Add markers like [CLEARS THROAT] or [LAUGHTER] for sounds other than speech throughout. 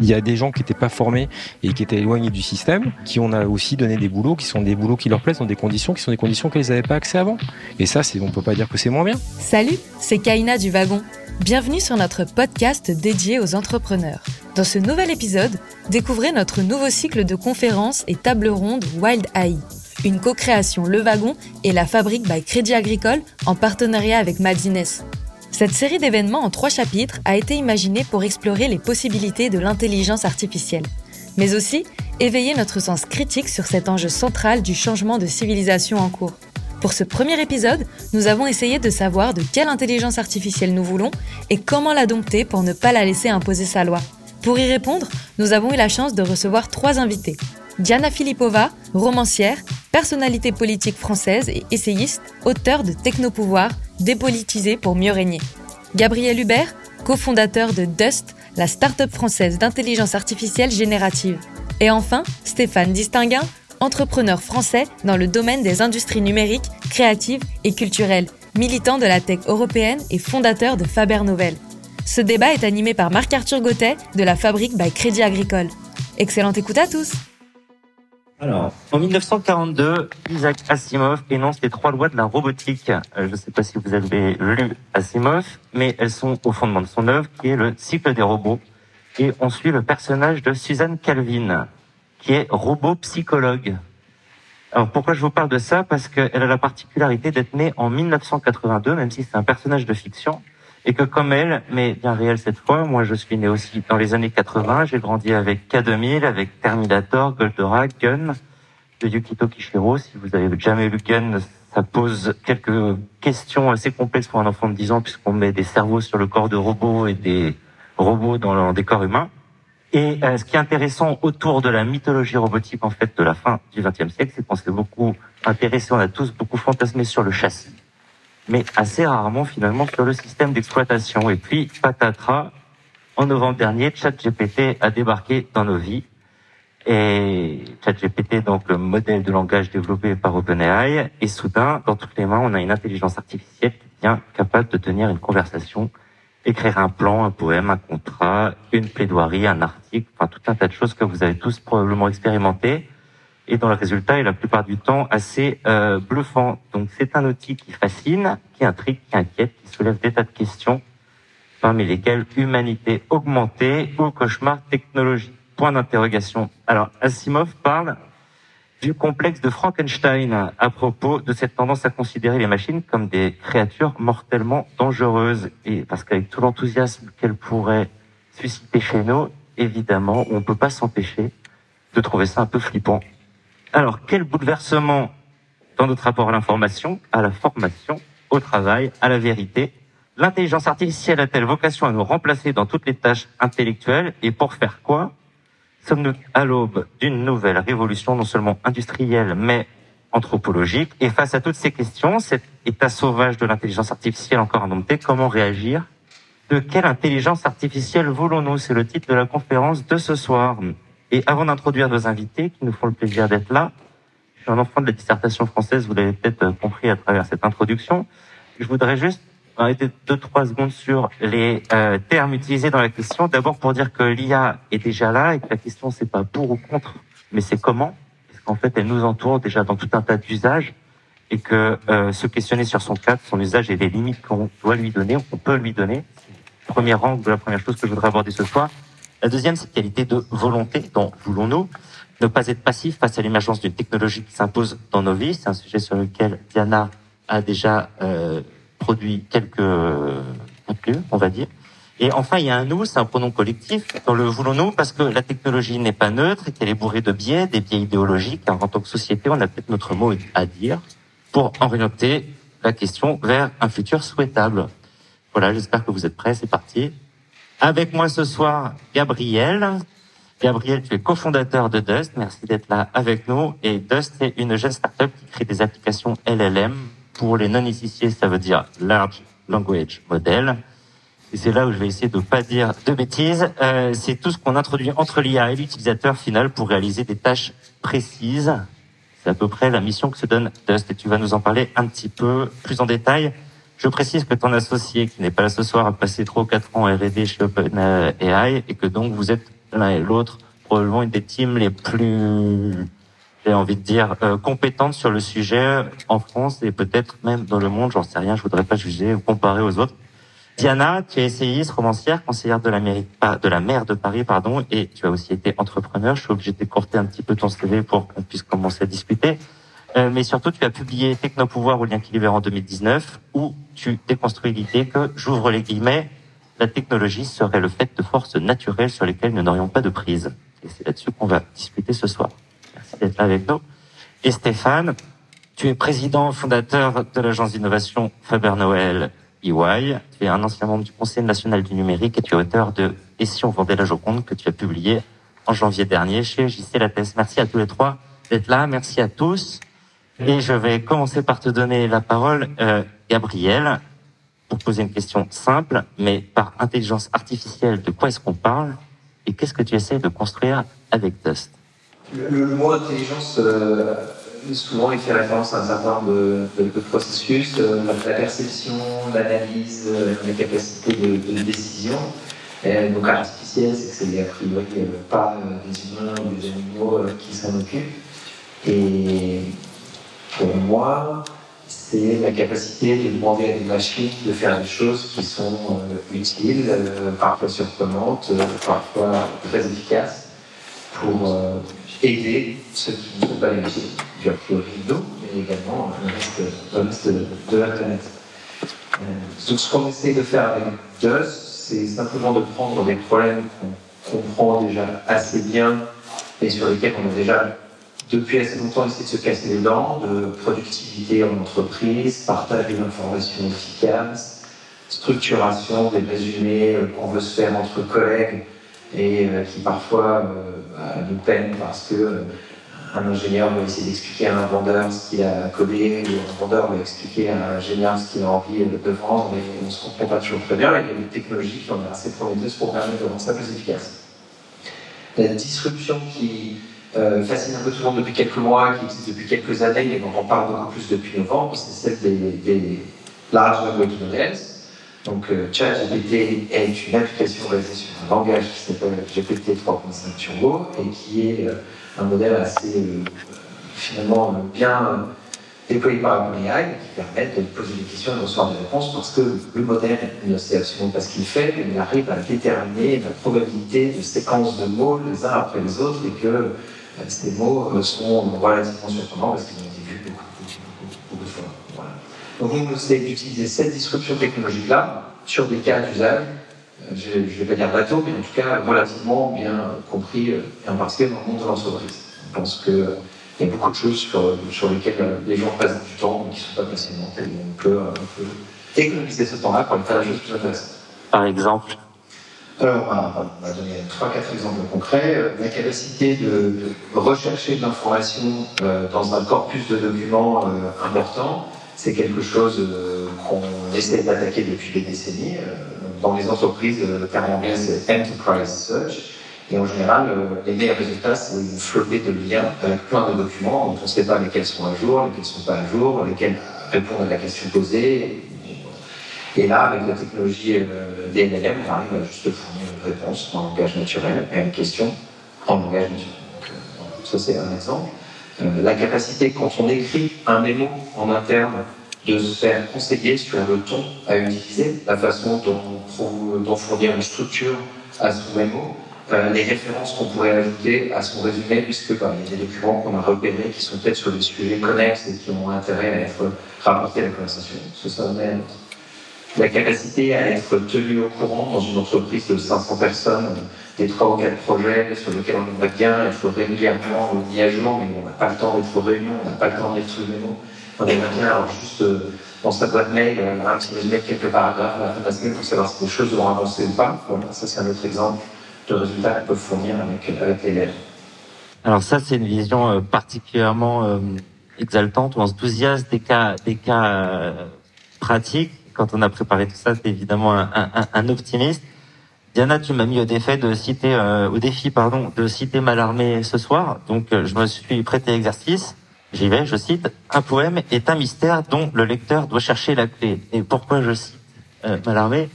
Il y a des gens qui n'étaient pas formés et qui étaient éloignés du système, qui on a aussi donné des boulots qui sont des boulots qui leur plaisent dans des conditions qui sont des conditions n'avaient pas accès avant. Et ça, on peut pas dire que c'est moins bien. Salut, c'est Kaina du Wagon. Bienvenue sur notre podcast dédié aux entrepreneurs. Dans ce nouvel épisode, découvrez notre nouveau cycle de conférences et tables rondes Wild AI. Une co-création Le Wagon et la Fabrique by Crédit Agricole en partenariat avec Madines. Cette série d'événements en trois chapitres a été imaginée pour explorer les possibilités de l'intelligence artificielle, mais aussi éveiller notre sens critique sur cet enjeu central du changement de civilisation en cours. Pour ce premier épisode, nous avons essayé de savoir de quelle intelligence artificielle nous voulons et comment la dompter pour ne pas la laisser imposer sa loi. Pour y répondre, nous avons eu la chance de recevoir trois invités. Diana Filipova, romancière, personnalité politique française et essayiste, auteur de Technopouvoir, dépolitisé pour mieux régner. Gabriel Hubert, cofondateur de Dust, la start-up française d'intelligence artificielle générative. Et enfin, Stéphane Distinguin, entrepreneur français dans le domaine des industries numériques, créatives et culturelles, militant de la tech européenne et fondateur de Faber Novel. Ce débat est animé par Marc-Arthur Gauthet de la Fabrique by Crédit Agricole. Excellente écoute à tous! Alors, en 1942, Isaac Asimov énonce les trois lois de la robotique. Euh, je ne sais pas si vous avez lu Asimov, mais elles sont au fondement de son œuvre, qui est le cycle des robots. Et on suit le personnage de Suzanne Calvin, qui est robot psychologue. Alors pourquoi je vous parle de ça? Parce qu'elle a la particularité d'être née en 1982, même si c'est un personnage de fiction et que comme elle, mais bien réel cette fois, moi je suis né aussi dans les années 80, j'ai grandi avec K2000, avec Terminator, Goldorak, Gun, de Yukito Kishiro. Si vous avez jamais lu Gun, ça pose quelques questions assez complexes pour un enfant de 10 ans puisqu'on met des cerveaux sur le corps de robots et des robots dans des corps humains. Et euh, ce qui est intéressant autour de la mythologie robotique en fait de la fin du XXe siècle, c'est qu'on s'est beaucoup intéressé, on a tous beaucoup fantasmé sur le châssis mais assez rarement finalement sur le système d'exploitation. Et puis, patatras, en novembre dernier, ChatGPT a débarqué dans nos vies. Et ChatGPT, donc le modèle de langage développé par OpenAI, et soudain, dans toutes les mains, on a une intelligence artificielle qui devient capable de tenir une conversation, écrire un plan, un poème, un contrat, une plaidoirie, un article, enfin tout un tas de choses que vous avez tous probablement expérimenté et dont le résultat est la plupart du temps assez euh, bluffant. Donc c'est un outil qui fascine, qui intrigue, qui inquiète, qui soulève des tas de questions, parmi lesquelles humanité augmentée ou cauchemar technologique. Point d'interrogation. Alors Asimov parle du complexe de Frankenstein à propos de cette tendance à considérer les machines comme des créatures mortellement dangereuses. Et parce qu'avec tout l'enthousiasme qu'elles pourraient susciter chez nous, évidemment, on ne peut pas s'empêcher de trouver ça un peu flippant. Alors, quel bouleversement dans notre rapport à l'information, à la formation, au travail, à la vérité? L'intelligence artificielle a-t-elle vocation à nous remplacer dans toutes les tâches intellectuelles? Et pour faire quoi? Sommes-nous à l'aube d'une nouvelle révolution, non seulement industrielle, mais anthropologique? Et face à toutes ces questions, cet état sauvage de l'intelligence artificielle encore indompté, comment réagir? De quelle intelligence artificielle voulons-nous? C'est le titre de la conférence de ce soir. Et avant d'introduire nos invités qui nous font le plaisir d'être là, je suis un enfant de la dissertation française, vous l'avez peut-être compris à travers cette introduction. Je voudrais juste arrêter deux, trois secondes sur les euh, termes utilisés dans la question. D'abord pour dire que l'IA est déjà là et que la question c'est pas pour ou contre, mais c'est comment. Parce qu'en fait, elle nous entoure déjà dans tout un tas d'usages et que euh, se questionner sur son cadre, son usage et les limites qu'on doit lui donner, qu'on peut lui donner. Premier rang de la première chose que je voudrais aborder ce soir. La deuxième, c'est qualité de volonté dont voulons-nous ne pas être passif face à l'émergence d'une technologie qui s'impose dans nos vies. C'est un sujet sur lequel Diana a déjà euh, produit quelques contenus, on va dire. Et enfin, il y a un nous, c'est un pronom collectif dans le voulons-nous, parce que la technologie n'est pas neutre et qu'elle est bourrée de biais, des biais idéologiques. en tant que société, on a peut-être notre mot à dire pour orienter la question vers un futur souhaitable. Voilà, j'espère que vous êtes prêts. C'est parti. Avec moi ce soir, Gabriel. Gabriel, tu es cofondateur de Dust. Merci d'être là avec nous. Et Dust est une jeune startup qui crée des applications LLM. Pour les non-initiés, ça veut dire Large Language Model. Et c'est là où je vais essayer de pas dire de bêtises. Euh, c'est tout ce qu'on introduit entre l'IA et l'utilisateur final pour réaliser des tâches précises. C'est à peu près la mission que se donne Dust et tu vas nous en parler un petit peu plus en détail. Je précise que ton associé, qui n'est pas là ce soir, a passé 3 ou 4 ans R&D chez OpenAI et que donc vous êtes l'un et l'autre probablement une des teams les plus, j'ai envie de dire, euh, compétentes sur le sujet en France et peut-être même dans le monde. J'en sais rien. Je voudrais pas juger ou comparer aux autres. Diana, tu es essayiste, romancière, conseillère de la mairie de la maire de Paris, pardon, et tu as aussi été entrepreneur. Je suis obligé d'écourter un petit peu ton CV pour qu'on puisse commencer à discuter. Euh, mais surtout, tu as publié Technopouvoir ou lien qui libère en 2019, où tu déconstruis l'idée que, j'ouvre les guillemets, la technologie serait le fait de forces naturelles sur lesquelles nous n'aurions pas de prise. Et c'est là-dessus qu'on va discuter ce soir. Merci d'être là avec nous. Et Stéphane, tu es président fondateur de l'agence d'innovation Faber-Noël EY. Tu es un ancien membre du Conseil national du numérique et tu es auteur de Et si on vendait la Joconde que tu as publié en janvier dernier chez JC Lattès. Merci à tous les trois d'être là. Merci à tous. Et je vais commencer par te donner la parole, euh, Gabriel, pour poser une question simple, mais par intelligence artificielle, de quoi est-ce qu'on parle et qu'est-ce que tu essaies de construire avec Dust? Le, mot intelligence, euh, souvent, il fait référence à un certain nombre de, processus, euh, la perception, l'analyse, la capacité de, décision. donc artificielle, c'est que c'est a priori pas des humains ou des animaux qui s'en occupent. Et pour moi, c'est la capacité de demander à des machines de faire des choses qui sont euh, utiles, euh, parfois surprenantes, euh, parfois très efficaces, pour aider ceux qui ne sont pas les métiers, du nous, mais également le reste, de la planète. donc ce qu'on essaie de faire avec DUS, c'est simplement de prendre des problèmes qu'on comprend déjà assez bien et sur lesquels on a déjà depuis assez longtemps essayer de se casser les dents, de productivité en entreprise, partage d'une information efficace, structuration des résumés euh, qu'on veut se faire entre collègues et euh, qui parfois euh, nous peinent parce que un ingénieur va essayer d'expliquer à un vendeur ce qu'il a codé, ou un vendeur va expliquer à un ingénieur ce qu'il a envie de vendre, et on ne se comprend pas toujours très bien. il y a des technologies qui ont assez prometteuses pour permettre de rendre ça plus efficace. La disruption qui euh, fascine un peu tout le monde depuis quelques mois, qui existe depuis quelques années et dont on parle beaucoup plus depuis novembre, c'est celle des, des large language models. Donc euh, ChatGPT est une application basée sur un langage qui s'appelle GPT 3.5 Turbo et qui est euh, un modèle assez euh, finalement bien déployé par OpenAI qui permet de poser des questions et de recevoir des réponses parce que le modèle ne sait absolument pas ce qu'il fait, mais il arrive à déterminer la probabilité de séquences de mots les uns après les autres et que ces mots euh, sont relativement surprenants parce qu'ils ont été vus beaucoup, beaucoup, de fois. Voilà. Donc nous, essaie d'utiliser cette disruption technologique-là sur des cas d'usage, euh, je ne vais pas dire bateau, mais en tout cas relativement bien compris, euh, et en particulier dans le monde de l'entreprise. Je pense qu'il y a beaucoup de choses sur, lesquelles les gens passent du temps, mais qui ne sont pas facilement. Et on peut, on peut économiser ce temps-là pour faire des choses plus intéressantes. Par exemple alors, on va donner trois, quatre exemples concrets. Euh, la capacité de, rechercher de l'information euh, dans un corpus de documents euh, important, c'est quelque chose qu'on essaie d'attaquer depuis des décennies. Dans les entreprises, le terme anglais c'est Enterprise Search. Et en général, les meilleurs résultats, c'est une flopée de liens avec plein de documents dont on ne sait pas lesquels sont à jour, lesquels ne sont pas à jour, lesquels répondent à la question posée, et là, avec la technologie euh, des NLM, on arrive à juste fournir une réponse en langage naturel à une question en langage naturel. Euh, ça, c'est un exemple. Euh, la capacité, quand on écrit un mémo en interne, de se faire conseiller sur le ton à utiliser, la façon dont, fournir une structure à son mémo, les références qu'on pourrait ajouter à son résumé, puisque bah, il y a des documents qu'on a repérés qui sont peut-être sur des sujets connexes et qui ont intérêt à être rapportés à la conversation. Ce, est la capacité à être tenu au courant dans une entreprise de 500 personnes des trois ou quatre projets sur lesquels on aimerait bien être régulièrement mis à mais on n'a pas le temps d'être aux réunions, on n'a pas le temps d'être mémo. On aimerait bien alors, juste euh, dans sa boîte mail euh, un petit résumé de quelques paragraphes à la fin de la semaine pour savoir si les choses vont avancer ou pas. Voilà, ça c'est un autre exemple de résultats qu'on peut fournir avec, avec les Alors ça c'est une vision euh, particulièrement exaltante ou enthousiaste des cas, des cas pratiques quand on a préparé tout ça, c'est évidemment un, optimiste. Diana, tu m'as mis au défi de citer, euh, au défi, pardon, de citer Malarmé ce soir. Donc, euh, je me suis prêté l'exercice. J'y vais, je cite. Un poème est un mystère dont le lecteur doit chercher la clé. Et pourquoi je cite euh, Mallarmé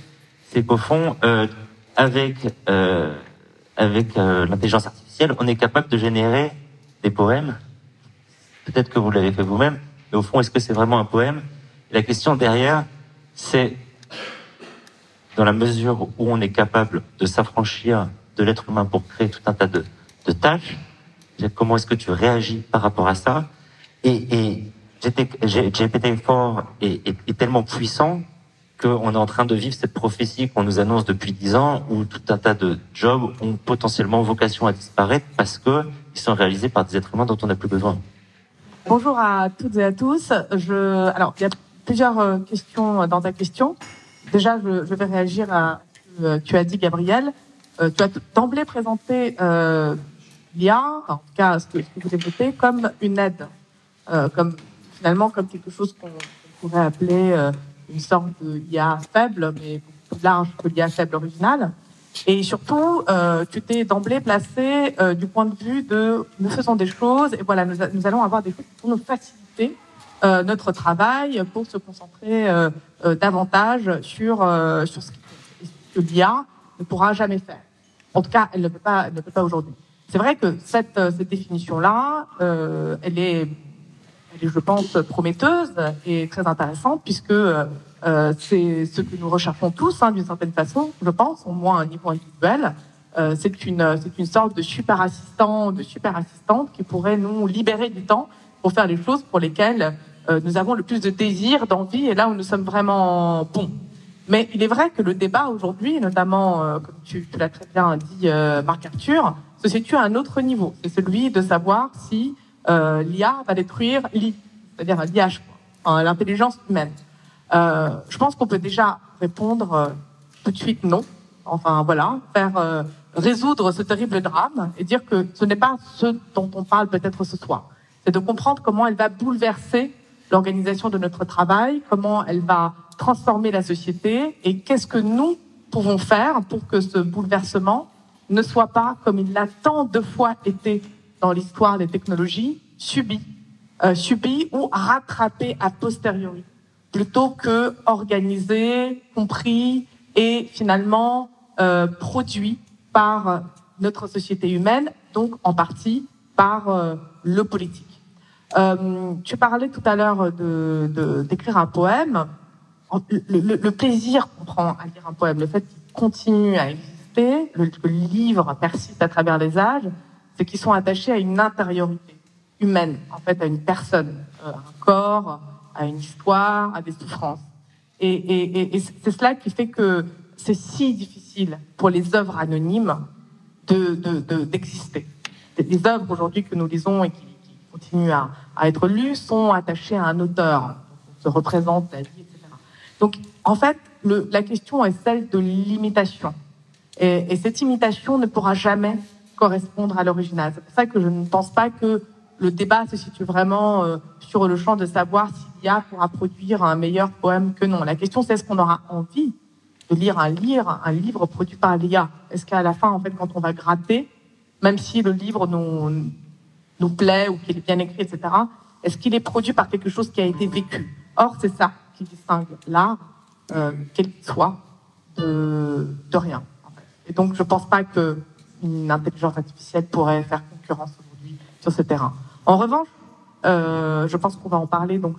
C'est qu'au fond, euh, avec avec euh, l'intelligence artificielle, on est capable de générer des poèmes. Peut-être que vous l'avez fait vous-même, mais au fond, est-ce que c'est vraiment un poème? La question derrière, c'est dans la mesure où on est capable de s'affranchir de l'être humain pour créer tout un tas de, de tâches, comment est-ce que tu réagis par rapport à ça? Et, et GPT-4 est, est, est tellement puissant qu'on est en train de vivre cette prophétie qu'on nous annonce depuis dix ans, où tout un tas de jobs ont potentiellement vocation à disparaître parce que ils sont réalisés par des êtres humains dont on n'a plus besoin. Bonjour à toutes et à tous. Je, alors, il y a plusieurs euh, questions dans ta question. Déjà, je, je vais réagir à ce que tu as dit, Gabriel. Euh, tu as d'emblée présenté euh, l'IA, en tout cas ce que, ce que vous développez, comme une aide, euh, comme finalement comme quelque chose qu'on pourrait appeler euh, une sorte de IA faible, mais plus large que l'IA faible originale. Et surtout, euh, tu t'es d'emblée placé euh, du point de vue de nous faisons des choses et voilà, nous, nous allons avoir des choses pour nous faciliter euh, notre travail, pour se concentrer euh, euh, davantage sur euh, sur ce, que l'IA ne pourra jamais faire. En tout cas, elle ne peut pas, elle ne peut pas aujourd'hui. C'est vrai que cette, euh, cette définition-là, euh, elle est elle est, je pense, prometteuse et très intéressante puisque euh, c'est ce que nous recherchons tous, hein, d'une certaine façon, je pense, au moins à un niveau individuel. Euh, c'est une, c'est une sorte de super assistant, de super assistante qui pourrait nous libérer du temps pour faire les choses pour lesquelles euh, nous avons le plus de désir, d'envie, et là où nous sommes vraiment bons. Mais il est vrai que le débat aujourd'hui, notamment, euh, comme tu, tu l'as très bien dit, euh, Marc Arthur, se situe à un autre niveau. C'est celui de savoir si euh, l'IA va détruire l'I, c'est-à-dire l'IH, enfin, l'intelligence humaine. Euh, je pense qu'on peut déjà répondre euh, tout de suite non. Enfin voilà, faire euh, résoudre ce terrible drame et dire que ce n'est pas ce dont on parle peut-être ce soir. C'est de comprendre comment elle va bouleverser l'organisation de notre travail, comment elle va transformer la société et qu'est-ce que nous pouvons faire pour que ce bouleversement ne soit pas, comme il l'a tant de fois été dans l'histoire des technologies, subi, euh, subi ou rattrapé a posteriori, plutôt que organisé, compris et finalement euh, produit par notre société humaine, donc en partie par euh, le politique. Euh, tu parlais tout à l'heure de, de, d'écrire un poème. Le, le, le plaisir qu'on prend à lire un poème, le fait qu'il continue à exister, le, le livre persiste à travers les âges, c'est qu'ils sont attachés à une intériorité humaine, en fait, à une personne, euh, un corps, à une histoire, à des souffrances. Et, et, et c'est cela qui fait que c'est si difficile pour les œuvres anonymes de, de, de, d'exister. Les œuvres aujourd'hui que nous lisons et qui continuent à, être lues sont attachées à un auteur. Se représente etc. Donc, en fait, le, la question est celle de l'imitation. Et, et cette imitation ne pourra jamais correspondre à l'original. C'est pour ça que je ne pense pas que le débat se situe vraiment euh, sur le champ de savoir si l'IA pourra produire un meilleur poème que non. La question, c'est est-ce qu'on aura envie de lire un livre, un livre produit par l'IA Est-ce qu'à la fin, en fait, quand on va gratter, même si le livre nous, nous plaît ou qu'il est bien écrit, etc., est-ce qu'il est produit par quelque chose qui a été vécu? Or, c'est ça qui distingue l'art, euh, quel qu'il soit, de, de rien. Et donc, je pense pas qu'une intelligence artificielle pourrait faire concurrence aujourd'hui sur ce terrain. En revanche, euh, je pense qu'on va en parler, donc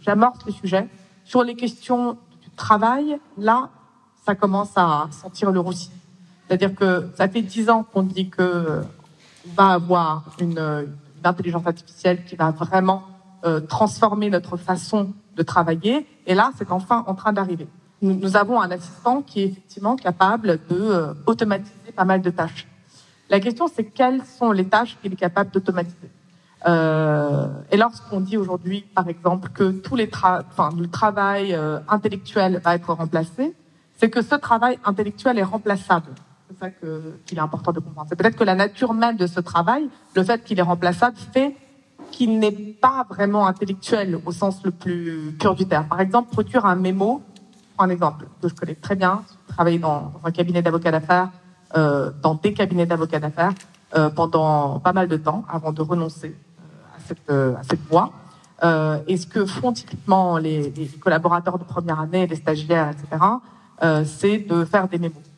j'amorce je, je, le sujet. Sur les questions du travail, là, ça commence à sentir le roussi. C'est-à-dire que ça fait dix ans qu'on dit que va avoir une, une, intelligence artificielle qui va vraiment euh, transformer notre façon de travailler. Et là, c'est enfin en train d'arriver. Nous, nous, avons un assistant qui est effectivement capable de euh, automatiser pas mal de tâches. La question, c'est quelles sont les tâches qu'il est capable d'automatiser? Euh, et lorsqu'on dit aujourd'hui, par exemple, que tous les tra enfin, le travail euh, intellectuel va être remplacé, c'est que ce travail intellectuel est remplaçable. C'est ça qu'il est important de comprendre. C'est peut-être que la nature même de ce travail, le fait qu'il est remplaçable, fait qu'il n'est pas vraiment intellectuel au sens le plus pur du terme. Par exemple, produire un mémo, un exemple que je connais très bien, j'ai travaillé dans, un cabinet d'avocats d'affaires, euh, dans des cabinets d'avocats d'affaires euh, pendant pas mal de temps avant de renoncer cette, euh, à cette voie. Euh, et ce que font typiquement les, les, collaborateurs de première année, les stagiaires, etc., euh, c'est de faire des mémos.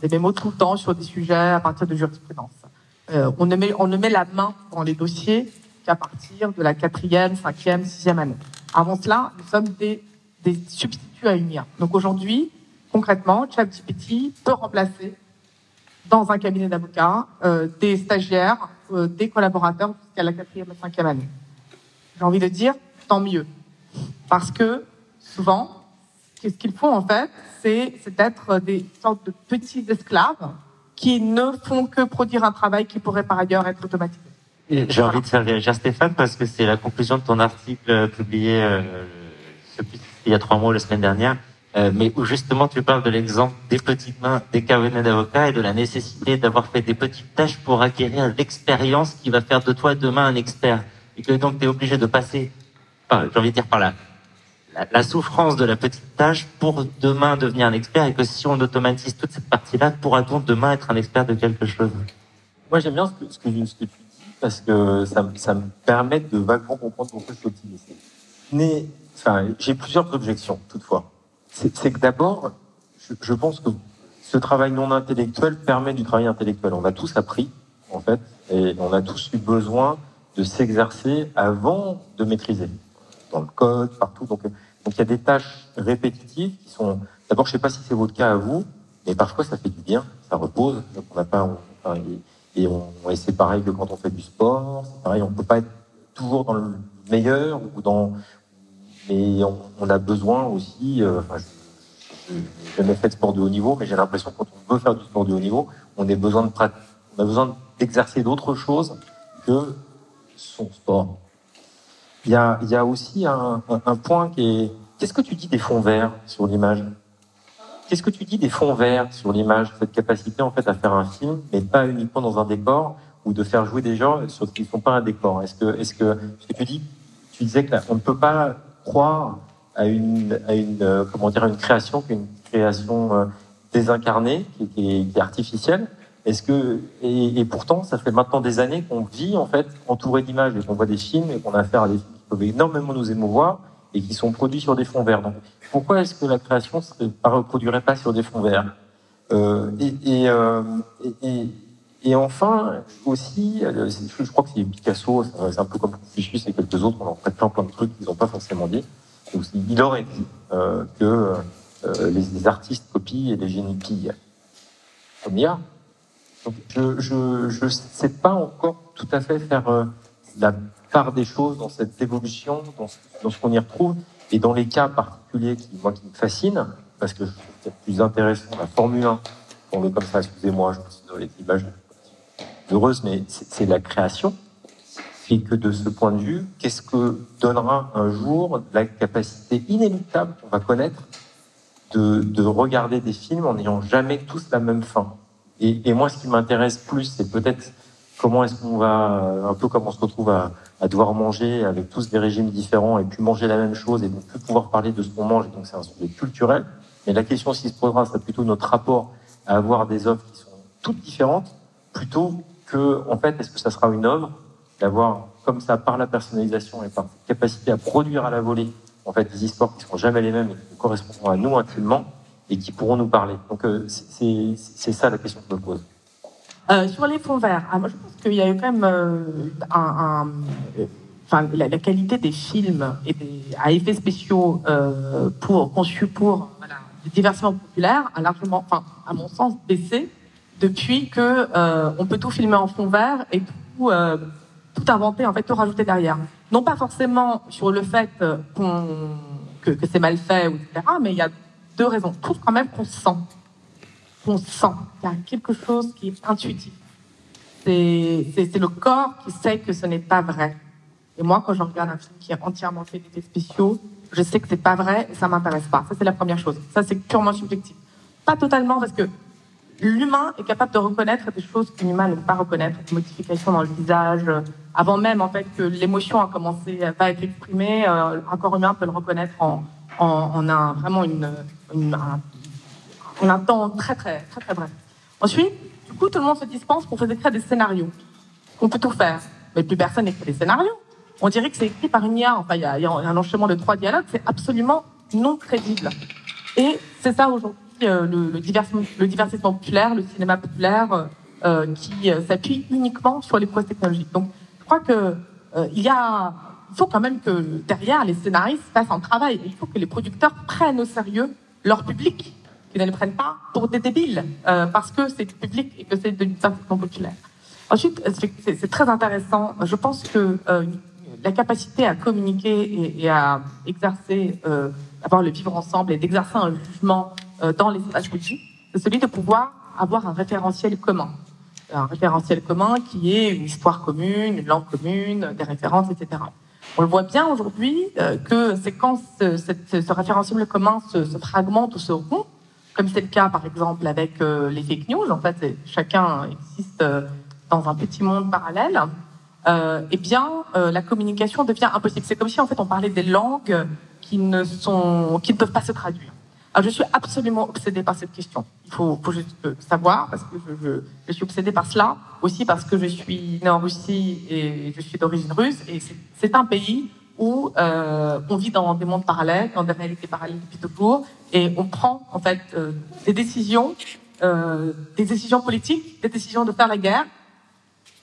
Des mémos tout le temps sur des sujets à partir de jurisprudence. Euh, on, ne met, on ne met la main dans les dossiers qu'à partir de la quatrième, cinquième, sixième année. Avant cela, nous sommes des, des substituts à une IA. Donc aujourd'hui, concrètement, ChatGPT peut remplacer dans un cabinet d'avocats euh, des stagiaires, euh, des collaborateurs jusqu'à la quatrième et cinquième année. J'ai envie de dire, tant mieux. Parce que souvent, ce qu'ils font en fait, c'est être des sortes de petits esclaves qui ne font que produire un travail qui pourrait par ailleurs être automatisé. J'ai envie de faire réagir Stéphane parce que c'est la conclusion de ton article publié euh, il y a trois mois la semaine dernière, euh, mais où justement tu parles de l'exemple des petites mains des cabinets d'avocats et de la nécessité d'avoir fait des petites tâches pour acquérir l'expérience qui va faire de toi demain un expert. Et que donc tu es obligé de passer, j'ai envie de dire par là, la, souffrance de la petite tâche pour demain devenir un expert et que si on automatise toute cette partie-là, pourra-t-on demain être un expert de quelque chose? Moi j'aime bien ce que, ce que, tu parce que ça, ça me permet de vaguement comprendre pourquoi je suis. Mais, enfin, j'ai plusieurs objections, toutefois. C'est que d'abord, je, je, pense que ce travail non intellectuel permet du travail intellectuel. On a tous appris, en fait, et on a tous eu besoin de s'exercer avant de maîtriser. Dans le code, partout. Donc, donc il y a des tâches répétitives qui sont. D'abord, je sais pas si c'est votre cas à vous, mais parfois ça fait du bien, ça repose. Donc on n'a pas. et, on, et c'est pareil que quand on fait du sport, c'est pareil, on peut pas être toujours dans le meilleur ou dans, mais on, on a besoin aussi. Euh, enfin, je n'ai jamais fait de sport de haut niveau, mais j'ai l'impression que quand on veut faire du sport de haut niveau, on a besoin de on a besoin d'exercer d'autres choses que son sport. Il y a, y a aussi un, un, un point qui est. Qu'est-ce que tu dis des fonds verts sur l'image? Qu'est-ce que tu dis des fonds verts sur l'image, cette capacité en fait à faire un film, mais pas uniquement dans un décor, ou de faire jouer des gens sur qui ne sont pas un décor? Est-ce que, est-ce que, que tu dis, tu disais qu'on ne peut pas croire à une, à une, euh, comment dire, une création qu'une création euh, désincarnée, qui, qui, qui, est artificielle. Est-ce que, et, pourtant, ça fait maintenant des années qu'on vit en fait entouré d'images et qu'on voit des films et qu'on a affaire à des films qui peuvent énormément nous émouvoir et qui sont produits sur des fonds verts. Donc, pourquoi est-ce que la création ne reproduirait pas sur des fonds verts euh, et, et, euh, et, enfin, aussi, euh, je crois que c'est Picasso, c'est un peu comme Confucius et quelques autres, on en fait plein plein de trucs qu'ils n'ont pas forcément dit. Il aurait dit euh, que euh, les, artistes copient et les génies pillent. Comme. Donc, je ne sais pas encore tout à fait faire euh, la part des choses dans cette évolution, dans ce, dans ce qu'on y retrouve, et dans les cas particuliers qui, moi, qui me fascinent, parce que je trouve plus intéressant la Formule 1, on est comme ça, excusez-moi, je suis donné l'image heureuse, mais c'est la création. Et que de ce point de vue, qu'est-ce que donnera un jour la capacité inéluctable qu'on va connaître de, de, regarder des films en n'ayant jamais tous la même fin? Et, et moi, ce qui m'intéresse plus, c'est peut-être comment est-ce qu'on va, un peu comme on se retrouve à, à, devoir manger avec tous des régimes différents et puis manger la même chose et donc plus pouvoir parler de ce qu'on mange. Donc c'est un sujet culturel. Mais la question qui se posera, c'est plutôt notre rapport à avoir des œuvres qui sont toutes différentes, plutôt que, en fait, est-ce que ça sera une œuvre d'avoir comme ça par la personnalisation et par capacité à produire à la volée en fait des histoires qui seront jamais les mêmes et qui correspondront à nous intimement et qui pourront nous parler. Donc euh, c'est ça la question que je me pose. Euh, sur les fonds verts, ah, moi je pense qu'il y a eu quand même euh, un, un la, la, qualité des films et des, à effets spéciaux euh, pour, conçus pour voilà, le divertissement populaire a largement, enfin, à mon sens, baissé depuis que euh, on peut tout filmer en fond vert et tout, euh, tout inventer, en fait, tout rajouter derrière. Non pas forcément sur le fait qu'on que, que c'est mal fait, etc., mais il y a deux raisons. Tout quand même qu'on sent qu'on sent. Il y a quelque chose qui est intuitif. C'est le corps qui sait que ce n'est pas vrai. Et moi, quand je regarde un film qui est entièrement fait d'effets spéciaux, je sais que c'est pas vrai et ça m'intéresse pas. Ça, c'est la première chose. Ça, c'est purement subjectif. Pas totalement parce que l'humain est capable de reconnaître des choses qu'un humain ne peut pas reconnaître, des modifications dans le visage, avant même en fait que l'émotion a commencé à être exprimée, euh, un corps humain peut le reconnaître en, en, en un, vraiment une un, en un temps très, très, très, très bref. Ensuite, du coup, tout le monde se dispense pour faire écrire des scénarios. On peut tout faire, mais plus personne n'écrit des scénarios. On dirait que c'est écrit par une IA. Enfin, il y, a, un enchaînement de trois dialogues, c'est absolument non crédible. Et c'est ça aujourd'hui le, le, le, divertissement populaire, le cinéma populaire, qui s'appuie uniquement sur les prouesses technologiques. Donc, je crois que il y a, il faut quand même que derrière les scénaristes fassent un travail. Il faut que les producteurs prennent au sérieux leur public, qu'ils ne les prennent pas pour des débiles, parce que c'est du public et que c'est du divertissement populaire. Ensuite, c'est très intéressant. Je pense que la capacité à communiquer et, à exercer, euh, avoir le vivre ensemble et d'exercer un jugement euh, dans l'espace politique, c'est celui de pouvoir avoir un référentiel commun. Un référentiel commun qui est une histoire commune, une langue commune, des références, etc. On le voit bien aujourd'hui euh, que c'est quand ce, référentiel commun se, fragmente ou se rompt, comme c'est le cas par exemple avec euh, les fake news, en fait chacun existe euh, dans un petit monde parallèle, eh bien, la communication devient impossible. C'est comme si en fait on parlait des langues qui ne sont, qui ne peuvent pas se traduire. Je suis absolument obsédée par cette question. Il faut, faut juste savoir parce que je, je, je, suis obsédée par cela, aussi parce que je suis née en Russie et je suis d'origine russe. Et c'est un pays où euh, on vit dans des mondes parallèles, dans des réalités parallèles depuis toujours, et on prend en fait euh, des décisions, euh, des décisions politiques, des décisions de faire la guerre,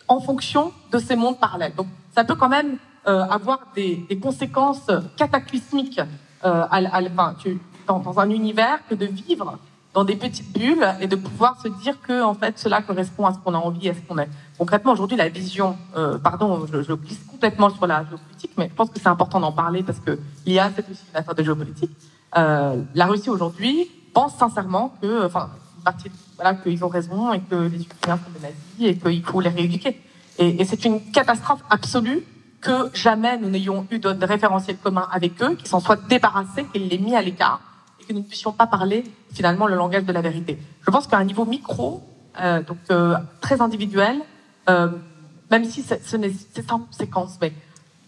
en fonction de ces mondes parallèles. Donc, ça peut quand même euh, avoir des, des, conséquences cataclysmiques euh, à, à, enfin, tu, dans, dans, un univers que de vivre dans des petites bulles et de pouvoir se dire que en fait cela correspond à ce qu'on a envie, à ce qu'on est. Concrètement, aujourd'hui, la vision, euh, pardon, je, je, glisse complètement sur la géopolitique, mais je pense que c'est important d'en parler parce que l'IA c'est aussi une affaire de géopolitique. Euh, la Russie aujourd'hui pense sincèrement que, enfin, partie voilà, qu'ils ont raison et que les Ukrainiens sont des nazis et qu'il faut les rééduquer. Et, et c'est une catastrophe absolue que jamais nous n'ayons eu de, référentiel commun avec eux, qu'ils s'en soient débarrassés, qu'ils l'aient mis à l'écart que nous ne puissions pas parler finalement le langage de la vérité. Je pense qu'à un niveau micro, euh, donc euh, très individuel, euh, même si ce c'est sans séquence, mais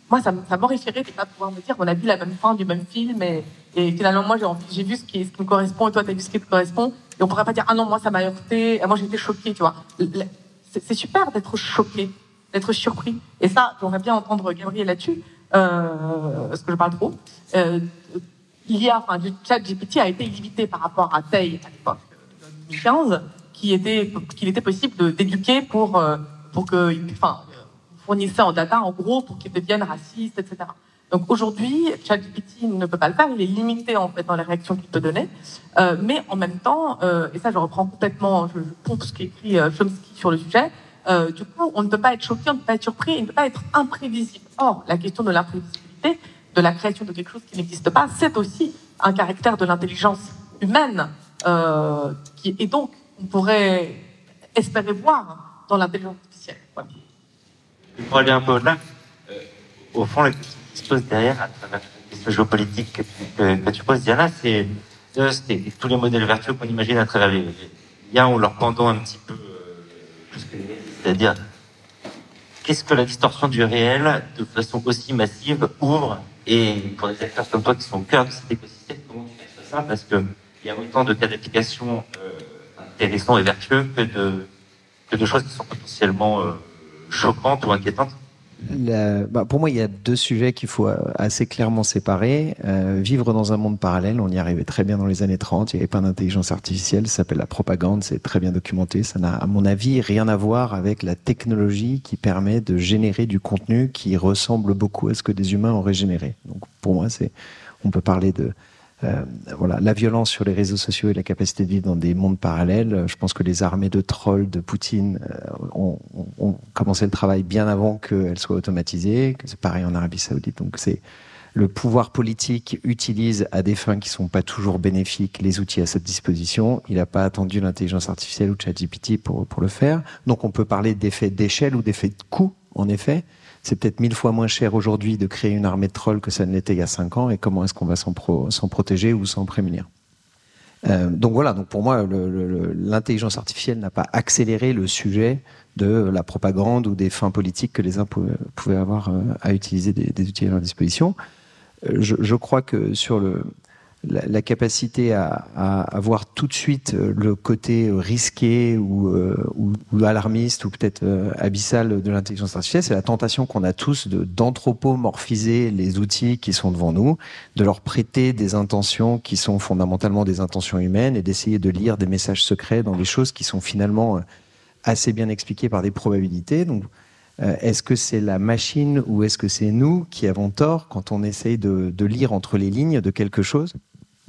moi ça, ça m'horrifierait de ne pas pouvoir me dire on a vu la même fin du même film et, et finalement moi j'ai vu ce qui, ce qui me correspond et toi tu as vu ce qui te correspond et on pourrait pas dire ah non moi ça m'a heurté, moi j'ai été choquée, tu vois. C'est super d'être choqué, d'être surpris. Et ça, j'aimerais bien entendre Gabriel là-dessus, euh, parce que je parle trop. Euh, il y a, enfin, le chat GPT a été limité par rapport à Tay à l'époque, 2015, euh, qui était, qu'il était possible d'éduquer pour, euh, pour que, enfin, fournissait en data, en gros, pour qu'ils deviennent racistes, etc. Donc aujourd'hui, ChatGPT ne peut pas le faire, il est limité en fait dans les réactions qu'il peut donner. Euh, mais en même temps, euh, et ça je reprends complètement, je, je pompe ce qu'écrit euh, Chomsky sur le sujet, euh, du coup on ne peut pas être choqué, on ne peut pas être surpris, il ne peut pas être imprévisible. Or, la question de l'imprévisibilité, de la création de quelque chose qui n'existe pas, c'est aussi un caractère de l'intelligence humaine, euh, qui, et donc on pourrait espérer voir dans l'intelligence artificielle. Voilà. Pour aller un peu au-delà, euh, au fond, la question qui se pose derrière, à travers la question géopolitique que tu, poses, Diana, c'est euh, tous les modèles vertueux qu'on imagine à travers les liens ou leur pendant un petit peu euh, plus que c'est-à-dire qu'est-ce que la distorsion du réel de façon aussi massive ouvre et pour des acteurs comme toi qui sont au cœur de cet écosystème, comment tu fais ça Parce que il y a autant de cas d'application euh, intéressants et vertueux que de, que de choses qui sont potentiellement euh, choquantes ou inquiétantes. Bah pour moi, il y a deux sujets qu'il faut assez clairement séparer. Euh, vivre dans un monde parallèle, on y arrivait très bien dans les années 30, il n'y avait pas d'intelligence artificielle, ça s'appelle la propagande, c'est très bien documenté. Ça n'a, à mon avis, rien à voir avec la technologie qui permet de générer du contenu qui ressemble beaucoup à ce que des humains auraient généré. Donc pour moi, c'est, on peut parler de euh, voilà, la violence sur les réseaux sociaux et la capacité de vivre dans des mondes parallèles. Je pense que les armées de trolls de Poutine euh, ont, commencé le travail bien avant qu'elles soient automatisées. C'est pareil en Arabie Saoudite. Donc c'est le pouvoir politique utilise à des fins qui sont pas toujours bénéfiques les outils à sa disposition. Il n'a pas attendu l'intelligence artificielle ou ChatGPT pour pour le faire. Donc on peut parler d'effets d'échelle ou d'effets de coût en effet c'est peut-être mille fois moins cher aujourd'hui de créer une armée de trolls que ça ne l'était il y a cinq ans, et comment est-ce qu'on va s'en pro protéger ou s'en prémunir? Euh, donc voilà, donc pour moi, l'intelligence artificielle n'a pas accéléré le sujet de la propagande ou des fins politiques que les uns pouvaient avoir euh, à utiliser des, outils à leur disposition. Euh, je, crois que sur le, la, capacité à, avoir tout de suite euh, le côté risqué ou, euh, alarmiste ou peut-être euh, abyssal de l'intelligence artificielle, c'est la tentation qu'on a tous d'anthropomorphiser les outils qui sont devant nous, de leur prêter des intentions qui sont fondamentalement des intentions humaines et d'essayer de lire des messages secrets dans des choses qui sont finalement assez bien expliquées par des probabilités. Donc, est-ce que c'est la machine ou est-ce que c'est nous qui avons tort quand on essaye de, lire entre les lignes de quelque chose?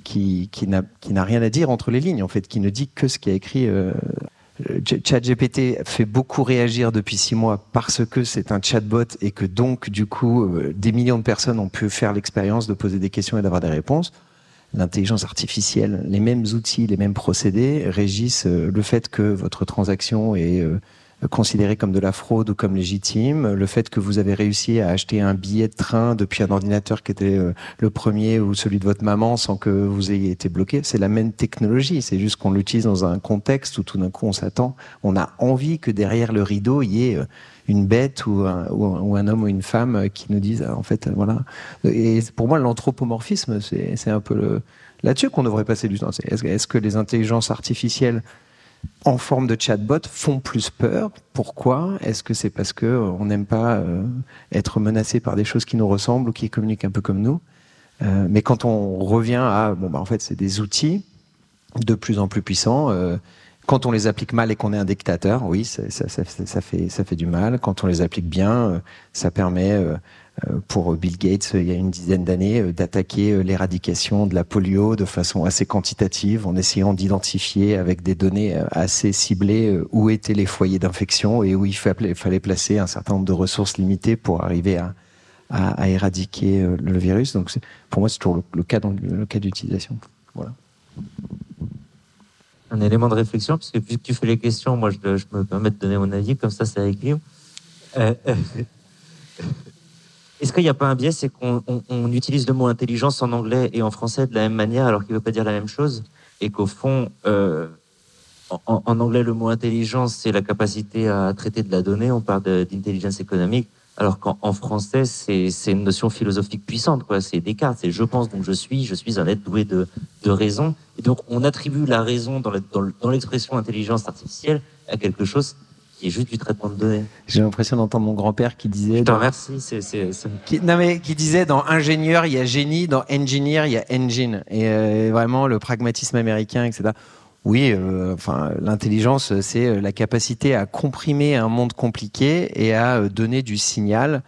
Qui, n'a rien à dire entre les lignes, en fait, qui ne dit que ce qui a écrit. Euh, ChatGPT fait beaucoup réagir depuis six mois parce que c'est un chatbot et que donc, du coup, euh, des millions de personnes ont pu faire l'expérience de poser des questions et d'avoir des réponses. L'intelligence artificielle, les mêmes outils, les mêmes procédés régissent euh, le fait que votre transaction est considéré comme de la fraude ou comme légitime, le fait que vous avez réussi à acheter un billet de train depuis un ordinateur qui était euh, le premier ou celui de votre maman sans que vous ayez été bloqué, c'est la même technologie, c'est juste qu'on l'utilise dans un contexte où tout d'un coup on s'attend, on a envie que derrière le rideau il y ait euh, une bête ou un, homme ou une femme qui nous disent en fait voilà. Et pour moi l'anthropomorphisme c'est un peu là-dessus qu'on devrait passer du temps. Est-ce que les intelligences artificielles en forme de chatbot font plus peur. Pourquoi? Est-ce que c'est parce que euh, on n'aime pas euh, être menacé par des choses qui nous ressemblent ou qui communiquent un peu comme nous? Euh, Mais quand on revient à bon bah en fait c'est des outils de plus en plus puissants. quand on les applique mal et qu'on est un dictateur, oui, ça, ça, fait, ça fait du mal. Quand on les applique bien, ça permet pour Bill Gates il y a une dizaine d'années euh, d'attaquer euh, l'éradication de la polio de façon assez quantitative en essayant d'identifier avec des données assez ciblées où étaient les foyers d'infection et où il fallait placer un certain nombre de ressources limitées pour arriver à, à, éradiquer le virus. Donc pour moi c'est toujours le, cas le cas d'utilisation. Voilà. Un élément de réflexion, que tu fais les questions, moi je, me permets de donner mon avis, comme ça ça équilibre. Euh, est-ce qu'il n'y a pas un biais, c'est qu'on utilise le mot intelligence en anglais et en français de la même manière alors qu'il ne veut pas dire la même chose Et qu'au fond, euh, en, anglais, le mot intelligence, c'est la capacité à traiter de la donnée, on parle d'intelligence économique, alors qu'en français, c'est une notion philosophique puissante. C'est Descartes, c'est je pense, donc je suis, je suis un être doué de, raison. Et donc on attribue la raison dans l'expression intelligence artificielle à quelque chose qui est juste du traitement de données. J'ai l'impression d'entendre mon grand-père qui disait. Je remercie. C'est, Qui, non mais qui disait dans ingénieur il y a génie, dans engineer il y a engine, et euh, vraiment le pragmatisme américain, etc. Oui, euh, enfin l'intelligence, c'est euh, la capacité à comprimer un monde compliqué et à donner du signal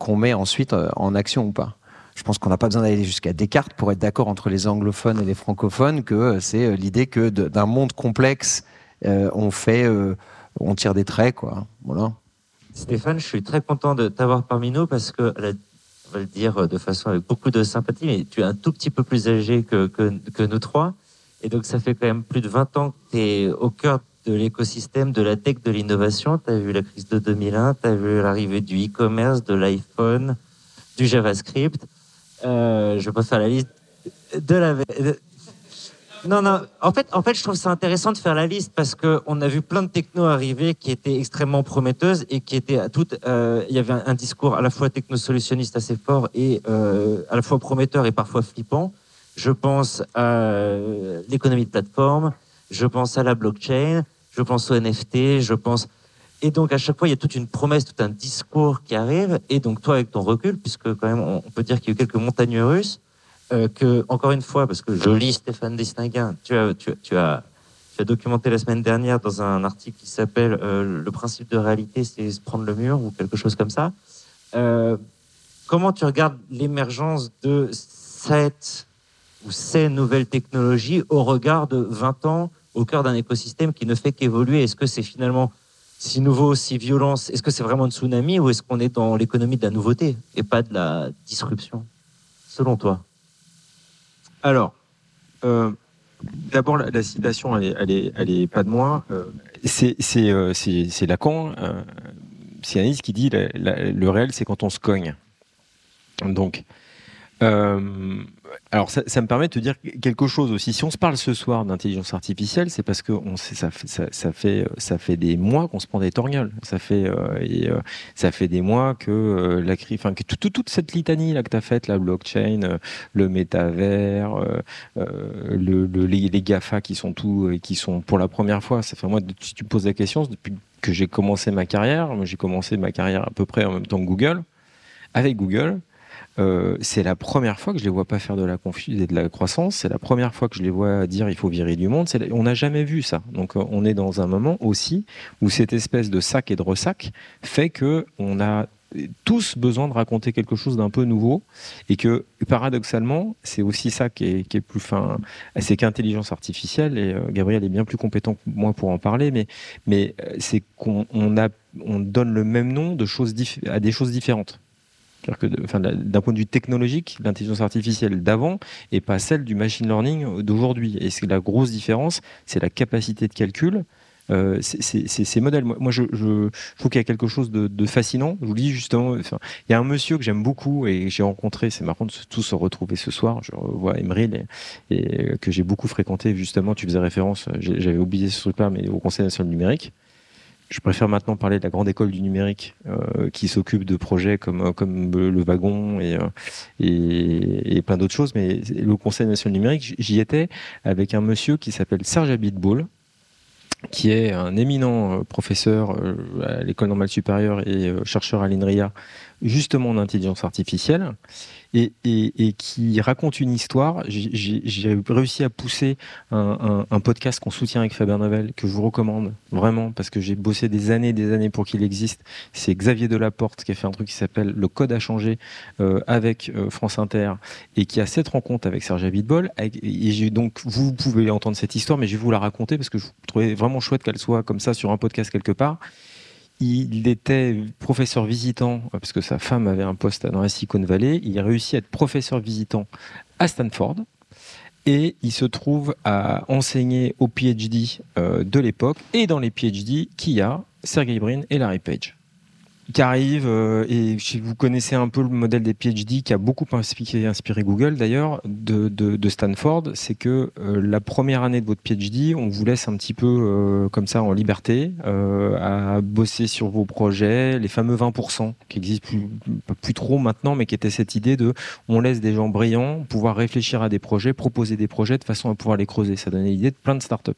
qu'on met ensuite en action ou pas. Je pense qu'on n'a pas besoin d'aller jusqu'à Descartes pour être d'accord entre les anglophones et les francophones que c'est l'idée que d'un monde complexe, on fait on tire des traits, quoi. Voilà. Stéphane, je suis très content de t'avoir parmi nous parce que, on va le dire de façon avec beaucoup de sympathie, mais tu es un tout petit peu plus âgé que, que, nous trois. Et donc, ça fait quand même plus de 20 ans que tu es au cœur de l'écosystème, de la tech, de l'innovation. Tu as vu la crise de 2001, tu as vu l'arrivée du e-commerce, de l'iPhone, du JavaScript. Euh, je pas faire la liste de la, non, non. En fait, en fait, je trouve ça intéressant de faire la liste parce que on a vu plein de technos arriver qui étaient extrêmement prometteuses et qui étaient toutes. Euh, il y avait un, discours à la fois technosolutionniste assez fort et euh, à la fois prometteur et parfois flippant. Je pense à l'économie de plateforme. Je pense à la blockchain. Je pense au NFT. Je pense. Et donc à chaque fois, il y a toute une promesse, tout un discours qui arrive. Et donc toi, avec ton recul, puisque quand même, on peut dire qu'il y a eu quelques montagnes russes euh, que, encore une fois, parce que je lis Stéphane Destinguin, tu as, tu, tu, as, tu as documenté la semaine dernière dans un article qui s'appelle euh, Le principe de réalité, c'est se prendre le mur ou quelque chose comme ça. Euh, comment tu regardes l'émergence de cette ou ces nouvelles technologies au regard de 20 ans au cœur d'un écosystème qui ne fait qu'évoluer? Est-ce que c'est finalement si nouveau, si violent? Est-ce que c'est vraiment un tsunami ou est-ce qu'on est dans l'économie de la nouveauté et pas de la disruption, selon toi alors, euh, d'abord, la, citation, elle est, elle, est, pas de moi. Euh, c'est euh, Lacan, euh, psychanalyste, qui dit le réel, c'est quand on se cogne. Donc, Euh, alors ça, ça, me permet de te dire quelque chose aussi. Si on se parle ce soir d'intelligence artificielle, c'est parce que on sait, ça, ça, ça, fait ça fait des mois qu'on se prend des torgnoles. Ça fait euh, euh, ça fait des mois que euh, la enfin que toute, toute cette litanie là que tu as faite, la blockchain, euh, le métavers, euh, le, le, les, Gafa qui sont tout qui sont pour la première fois. Ça fait moi si tu poses la question depuis que j'ai commencé ma carrière, j'ai commencé ma carrière à peu près en même temps que Google. Avec Google, euh, c'est la première fois que je les vois pas faire de la confusion et de la croissance. C'est la première fois que je les vois dire il faut virer du monde. On n'a jamais vu ça. Donc euh, on est dans un moment aussi où cette espèce de sac et de ressac fait que on a tous besoin de raconter quelque chose d'un peu nouveau et que paradoxalement c'est aussi ça qui est, plus fin c'est qu'intelligence artificielle et euh, Gabriel est bien plus compétent que moi pour en parler mais c'est qu'on donne le même nom de choses à des choses différentes d'un point de vue technologique, l'intelligence artificielle d'avant est pas celle du machine learning d'aujourd'hui. Et c'est la grosse différence, c'est la capacité de calcul. Euh, ces modèles. Moi, je, je, je trouve qu'il y a quelque chose de, de, fascinant. Je vous dis justement, enfin, il y a un monsieur que j'aime beaucoup et j'ai rencontré, c'est marrant de tous se retrouver ce soir. Je vois Emeril et, et que j'ai beaucoup fréquenté. Justement, tu faisais référence, j'avais oublié ce truc-là, mais au Conseil national numérique je préfère maintenant parler de la grande école du numérique euh, qui s'occupe de projets comme euh, comme le wagon et euh, et, et, plein d'autres choses. Mais le Conseil national numérique, j'y étais avec un monsieur qui s'appelle Serge Abitboul, qui est un éminent professeur à l'école normale supérieure et chercheur à l'INRIA, justement en intelligence artificielle et, et, et qui raconte une histoire. J'ai réussi à pousser un, un, podcast qu'on soutient avec Fabien Novel, que je vous recommande vraiment, parce que j'ai bossé des années des années pour qu'il existe. C'est Xavier Delaporte qui a fait un truc qui s'appelle Le Code a changé euh, avec euh, France Inter et qui a cette rencontre avec Serge Abitbol. Et donc, vous pouvez entendre cette histoire, mais je vais vous la raconter parce que je trouvais vraiment chouette qu'elle soit comme ça sur un podcast quelque part il était professeur visitant, parce que sa femme avait un poste dans la Silicon Valley. Il a réussi à être professeur visitant à Stanford. Et il se trouve à enseigner au PhD euh, de l'époque et dans les PhD qu'il y a Sergey Brin et Larry Page qui arrive euh, et si vous connaissez un peu le modèle des PhD qui a beaucoup inspiré, Google d'ailleurs de, Stanford, c'est que euh, la première année de votre PhD, on vous laisse un petit peu euh, comme ça en liberté à bosser sur vos projets, les fameux 20% qui existent plus, plus trop maintenant, mais qui était cette idée de on laisse des gens brillants pouvoir réfléchir à des projets, proposer des projets de façon à pouvoir les creuser. Ça donnait l'idée de plein de startups.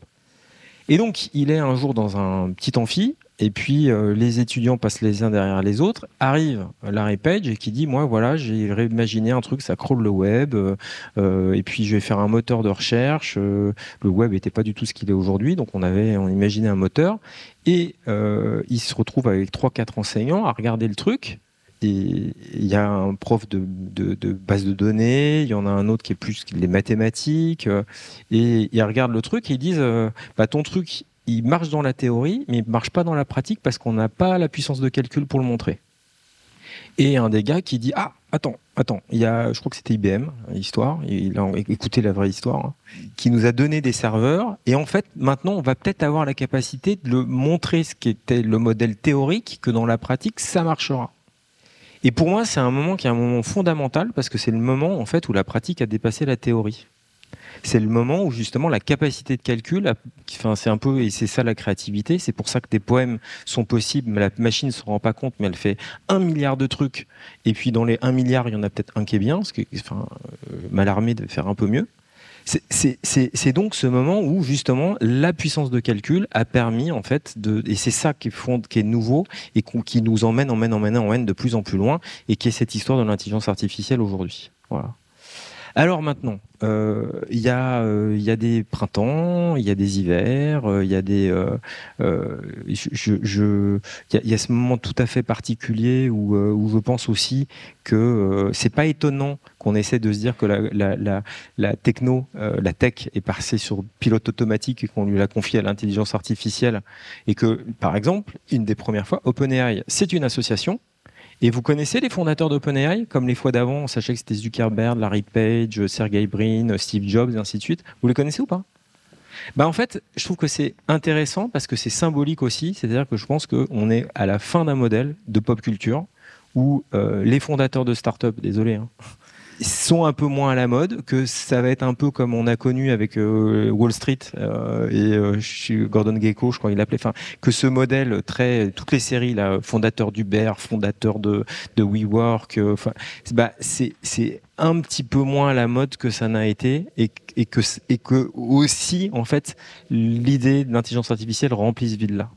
Et donc, il est un jour dans un petit amphi et puis euh, les étudiants passent les uns derrière les autres. Arrive Larry Page et qui dit moi voilà j'ai réimaginé un truc ça crawl le web euh, euh, et puis je vais faire un moteur de recherche. Le web n'était pas du tout ce qu'il est aujourd'hui donc on avait on imaginait un moteur et il se retrouve avec trois quatre enseignants à regarder le truc. Et il y a un prof de, base de données, il y en a un autre qui est plus les mathématiques, et ils regardent le truc et ils disent bah, ton truc il marche dans la théorie, mais il marche pas dans la pratique parce qu'on n'a pas la puissance de calcul pour le montrer. Et un des gars qui dit ah attends attends il y a je crois que c'était IBM histoire il a écouté la vraie histoire hein, qui nous a donné des serveurs et en fait maintenant on va peut-être avoir la capacité de montrer ce qui était le modèle théorique que dans la pratique ça marchera. Et pour moi c'est un moment qui est un moment fondamental parce que c'est le moment en fait où la pratique a dépassé la théorie c'est le moment où justement la capacité de calcul, enfin c'est un peu et c'est ça la créativité. C'est pour ça que des poèmes sont possibles, mais la machine ne se rend pas compte, mais elle fait un milliard de trucs. Et puis dans les un milliard, il y en a peut-être un qui est bien, parce que enfin euh, de faire un peu mieux. C'est donc ce moment où justement la puissance de calcul a permis en fait de et c'est ça qui est, qui est nouveau et qui nous emmène emmène emmène emmène de plus en plus loin et qui est cette histoire de l'intelligence artificielle aujourd'hui. Voilà. Alors maintenant, euh, il y, euh, a des printemps, il y a des hivers, euh, il y a des, euh, euh ce moment tout à fait particulier où, euh, je pense aussi que c'est pas étonnant qu'on essaie de se dire que la, techno, la tech est passée sur pilote automatique et qu'on lui l'a confié à l'intelligence artificielle. Et que, par exemple, une des premières fois, OpenAI, c'est une association et vous connaissez les fondateurs d'OpenAI Comme les fois d'avant, on que c'était Zuckerberg, Larry Page, Sergey Brin, Steve Jobs, et ainsi de suite. Vous les connaissez ou pas? Bah en fait, je trouve que c'est intéressant parce que c'est symbolique aussi. C'est-à-dire que je pense qu'on est à la fin d'un modèle de pop culture où euh, les fondateurs de start-up, désolé, hein, sont un peu moins à la mode, que ça va être un peu comme on a connu avec euh, Wall Street euh, et euh, Gordon Gecko, je crois qu'il l'appelait, enfin que ce modèle très toutes les séries là, fondateur d'Uber, fondateur de de WeWork, enfin bah c'est c'est un petit peu moins à la mode que ça n'a été et, et que et que aussi en fait l'idée de l'intelligence artificielle remplit ce vide là.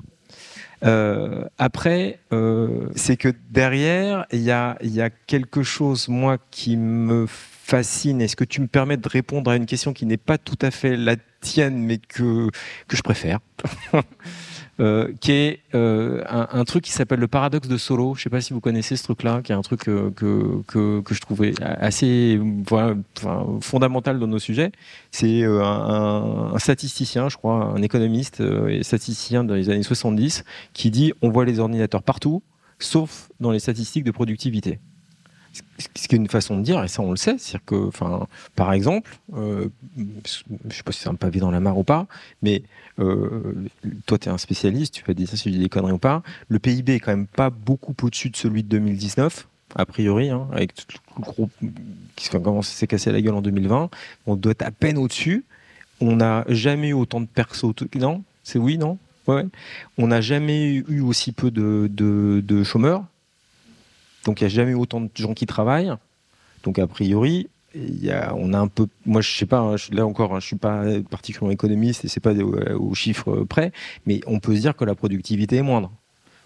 Euh, après, euh, c'est que derrière, il y a, y a quelque chose, moi, qui me fascine. Est-ce que tu me permets de répondre à une question qui n'est pas tout à fait la tienne, mais que, que je préfère? [LAUGHS] Euh, qui est euh, un, un, truc qui s'appelle le paradoxe de Solo. Je ne sais pas si vous connaissez ce truc-là, qui est un truc euh, que, que, que, je trouvais assez voilà, fondamental dans nos sujets. C'est un, un, statisticien, je crois, un économiste et statisticien dans les années 70, qui dit on voit les ordinateurs partout, sauf dans les statistiques de productivité ce qui est une façon de dire, et ça on le sait, c'est-à-dire que, enfin, par exemple, euh, je sais pas si c'est un pavé dans la mare ou pas, mais euh, toi tu es un spécialiste, tu peux dire si je dis des conneries ou pas, le PIB est quand même pas beaucoup au-dessus de celui de 2019, a priori, hein, avec tout le gros qui commence à s'est cassé la gueule en 2020, on doit être à peine au-dessus. On n'a jamais eu autant de persos, non C'est oui, non ouais. On n'a jamais eu aussi peu de chômeurs donc il n'y a jamais autant de gens qui travaillent. Donc a priori, on a un peu, moi je sais pas, hein, là encore, hein, je suis pas particulièrement économiste et c'est pas aux chiffres près, mais on peut se dire que la productivité est moindre.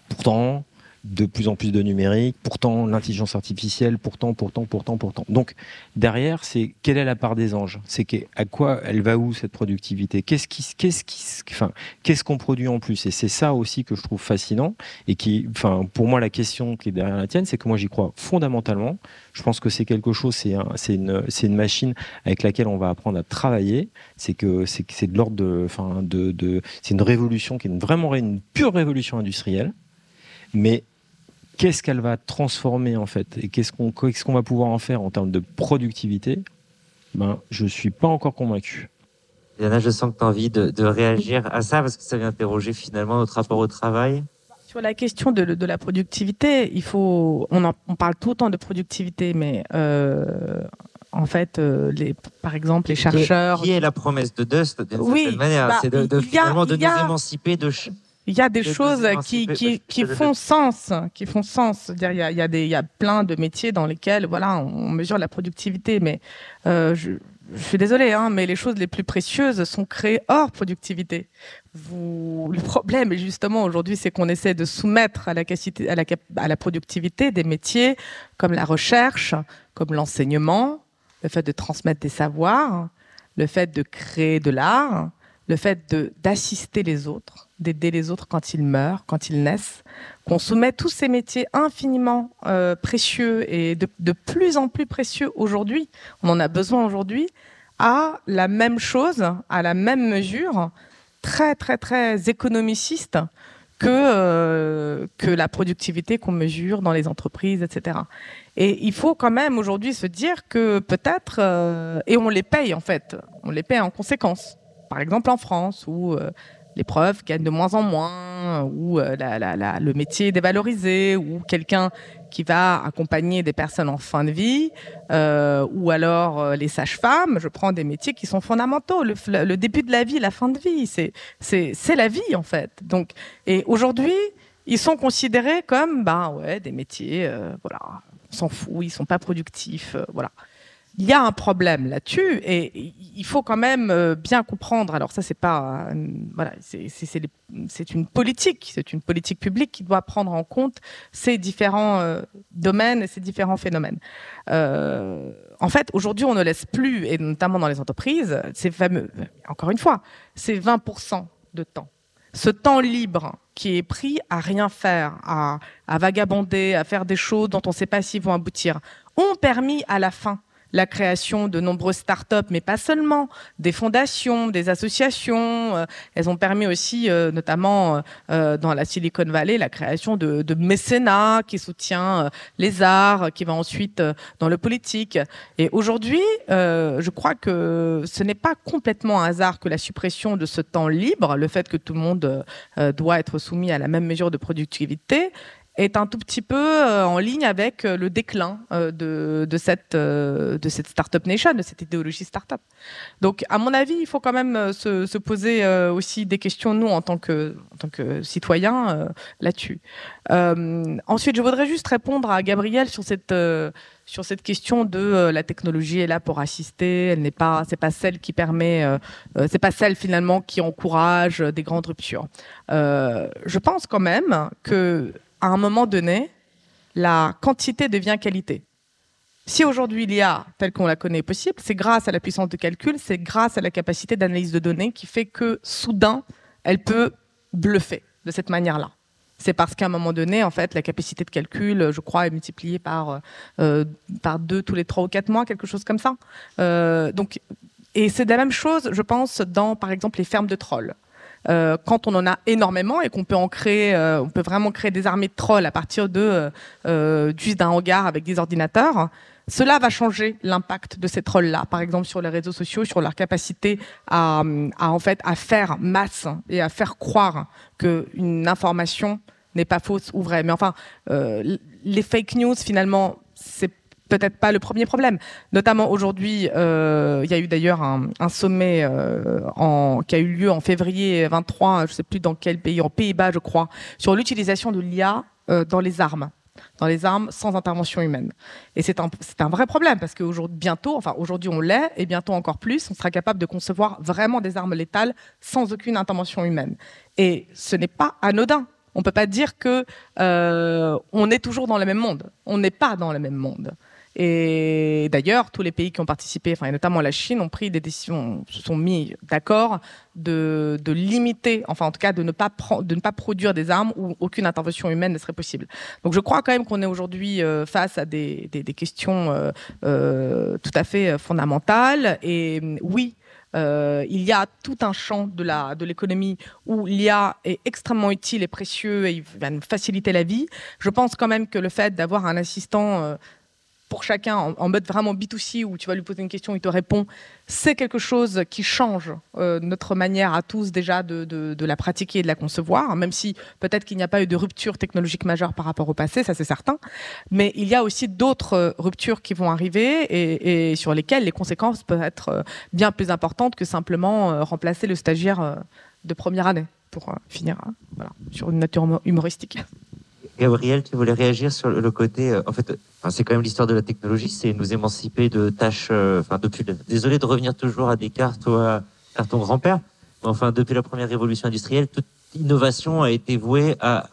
Pourtant, de plus en plus de numérique, pourtant l'intelligence artificielle, pourtant, pourtant, pourtant, pourtant. Donc derrière, c'est quelle est la part des anges? C'est à quoi elle va où cette productivité? Qu'est-ce qu'on produit en plus? Et c'est ça aussi que je trouve fascinant et qui, pour moi, la question qui est derrière la tienne, c'est que moi j'y crois fondamentalement. Je pense que c'est quelque chose, c'est une, machine avec laquelle on va apprendre à travailler. C'est que c'est, de l'ordre de c'est une révolution qui est vraiment une pure révolution industrielle mais qu'est-ce qu'elle va transformer en fait et qu'est-ce qu'on qu'est-ce qu'on va pouvoir en faire en termes de productivité ben je suis pas encore convaincu. Yana, je sens que tu as envie de, de, réagir à ça parce que ça vient interroger finalement notre rapport au travail. Sur la question de, de la productivité, il faut on, en, on parle tout le temps de productivité, mais euh, en fait, euh, les, par exemple, les chercheurs. Qui est, la promesse de Dust d'une oui, certaine manière bah, C'est de, de finalement de nous émanciper de il y a des choses qui, qui, qui font sens, qui font sens. Il y a, il y a des, il y a plein de métiers dans lesquels, voilà, on mesure la productivité, mais euh, je, je suis désolée, hein, mais les choses les plus précieuses sont créées hors productivité. Vous, le problème, justement, aujourd'hui, c'est qu'on essaie de soumettre à la, à, la, à la productivité des métiers comme la recherche, comme l'enseignement, le fait de transmettre des savoirs, le fait de créer de l'art, le fait d'assister les autres, d'aider les autres quand ils meurent, quand ils naissent, qu'on soumet tous ces métiers infiniment euh, précieux et de, de, plus en plus précieux aujourd'hui, on en a besoin aujourd'hui, à la même chose, à la même mesure, très très très économiciste que, euh, que la productivité qu'on mesure dans les entreprises, etc. Et il faut quand même aujourd'hui se dire que peut-être, euh, et on les paye en fait, on les paye en conséquence. Par exemple en France, où profs gagnent de moins en moins, où euh, le métier est dévalorisé, ou quelqu'un qui va accompagner des personnes en fin de vie, euh, ou alors euh, les sages-femmes. Je prends des métiers qui sont fondamentaux. Le, début de la vie, la fin de vie, c'est la vie en fait. Donc et aujourd'hui, ils sont considérés comme bah ouais des métiers, voilà, on s'en fout, ils sont pas productifs, voilà il y a un problème là-dessus et il faut quand même euh, bien comprendre. Alors ça, c'est pas voilà, c'est une politique, c'est une politique publique qui doit prendre en compte ces différents euh, domaines et ces différents phénomènes. Euh, en fait, aujourd'hui, on ne laisse plus, et notamment dans les entreprises, ces fameux, encore une fois, c'est 20% de temps. Ce temps libre qui est pris à rien faire, à, à vagabonder, à faire des choses dont on ne sait pas s'ils vont aboutir, ont permis à la fin la création de nombreuses startups, mais pas seulement, des fondations, des associations. Euh, elles ont permis aussi, euh, notamment euh, dans la Silicon Valley, la création de, de mécénat qui soutient les arts, qui va ensuite dans le politique. Et aujourd'hui, je crois que ce n'est pas complètement un hasard que la suppression de ce temps libre, le fait que tout le monde doit être soumis à la même mesure de productivité, est un tout petit peu euh, en ligne avec euh, le déclin euh, de, cette, de cette startup nation, de cette idéologie startup. Donc, à mon avis, il faut quand même se, se poser aussi des questions, nous, en tant que, en tant que citoyens, là-dessus. ensuite, je voudrais juste répondre à Gabriel sur cette sur cette question de la technologie est là pour assister, elle n'est pas, c'est pas celle qui permet, c'est pas celle finalement qui encourage des grandes ruptures. je pense quand même que à un moment donné, la quantité devient qualité. Si aujourd'hui l'IA, telle qu'on la connaît, est possible, c'est grâce à la puissance de calcul, c'est grâce à la capacité d'analyse de données qui fait que soudain, elle peut bluffer de cette manière-là. C'est parce qu'à un moment donné, en fait, la capacité de calcul, je crois, est multipliée par, euh, par deux tous les trois ou quatre mois, quelque chose comme ça. Euh, donc, et c'est la même chose, je pense, dans, par exemple, les fermes de trolls. Euh, quand on en a énormément et qu'on euh, peut vraiment créer des armées de trolls à partir de euh, juste d'un hangar avec des ordinateurs. Cela va changer l'impact de ces trolls-là, par exemple sur les réseaux sociaux, sur leur capacité à, à, en fait à faire masse et à faire croire qu'une information n'est pas fausse ou vraie. Mais enfin, les fake news finalement, c'est peut-être pas le premier problème. Notamment aujourd'hui, euh, il y a eu d'ailleurs un, sommet euh, qui a eu lieu en février 23, je sais plus dans quel pays, en Pays-Bas, je crois, sur l'utilisation de l'IA euh, dans les armes dans les armes sans intervention humaine. Et c'est un, vrai problème parce que bientôt, enfin aujourd'hui on l'est et bientôt encore plus, on sera capable de concevoir vraiment des armes létales sans aucune intervention humaine. Et ce n'est pas anodin. On peut pas dire que on est toujours dans le même monde. On n'est pas dans le même monde. Et d'ailleurs, tous les pays qui ont participé, enfin, et notamment la Chine, ont pris des décisions, se sont mis d'accord de, limiter, enfin en tout cas de ne, pas produire des armes où aucune intervention humaine ne serait possible. Donc je crois quand même qu'on est aujourd'hui euh, face à des, questions euh, euh, tout à fait fondamentales. Et oui, il y a tout un champ de l'économie où l'IA est extrêmement utile et précieux et il va nous faciliter la vie. Je pense quand même que le fait d'avoir un assistant pour chacun en, mode vraiment B2C où tu vas lui poser une question, il te répond, c'est quelque chose qui change euh, notre manière à tous déjà de, la pratiquer et de la concevoir, même si peut-être qu'il n'y a pas eu de rupture technologique majeure par rapport au passé, ça c'est certain. Mais il y a aussi d'autres euh, ruptures qui vont arriver et, et, sur lesquelles les conséquences peuvent être euh, bien plus importantes que simplement remplacer le stagiaire de première année, pour finir voilà, sur une nature humoristique. Gabriel, tu voulais réagir sur le côté, euh, en fait, c'est quand même l'histoire de la technologie, c'est nous émanciper de tâches, euh, enfin depuis, désolé de revenir toujours à Descartes ou à, ton grand-père, mais enfin depuis la première révolution industrielle, toute innovation a été vouée à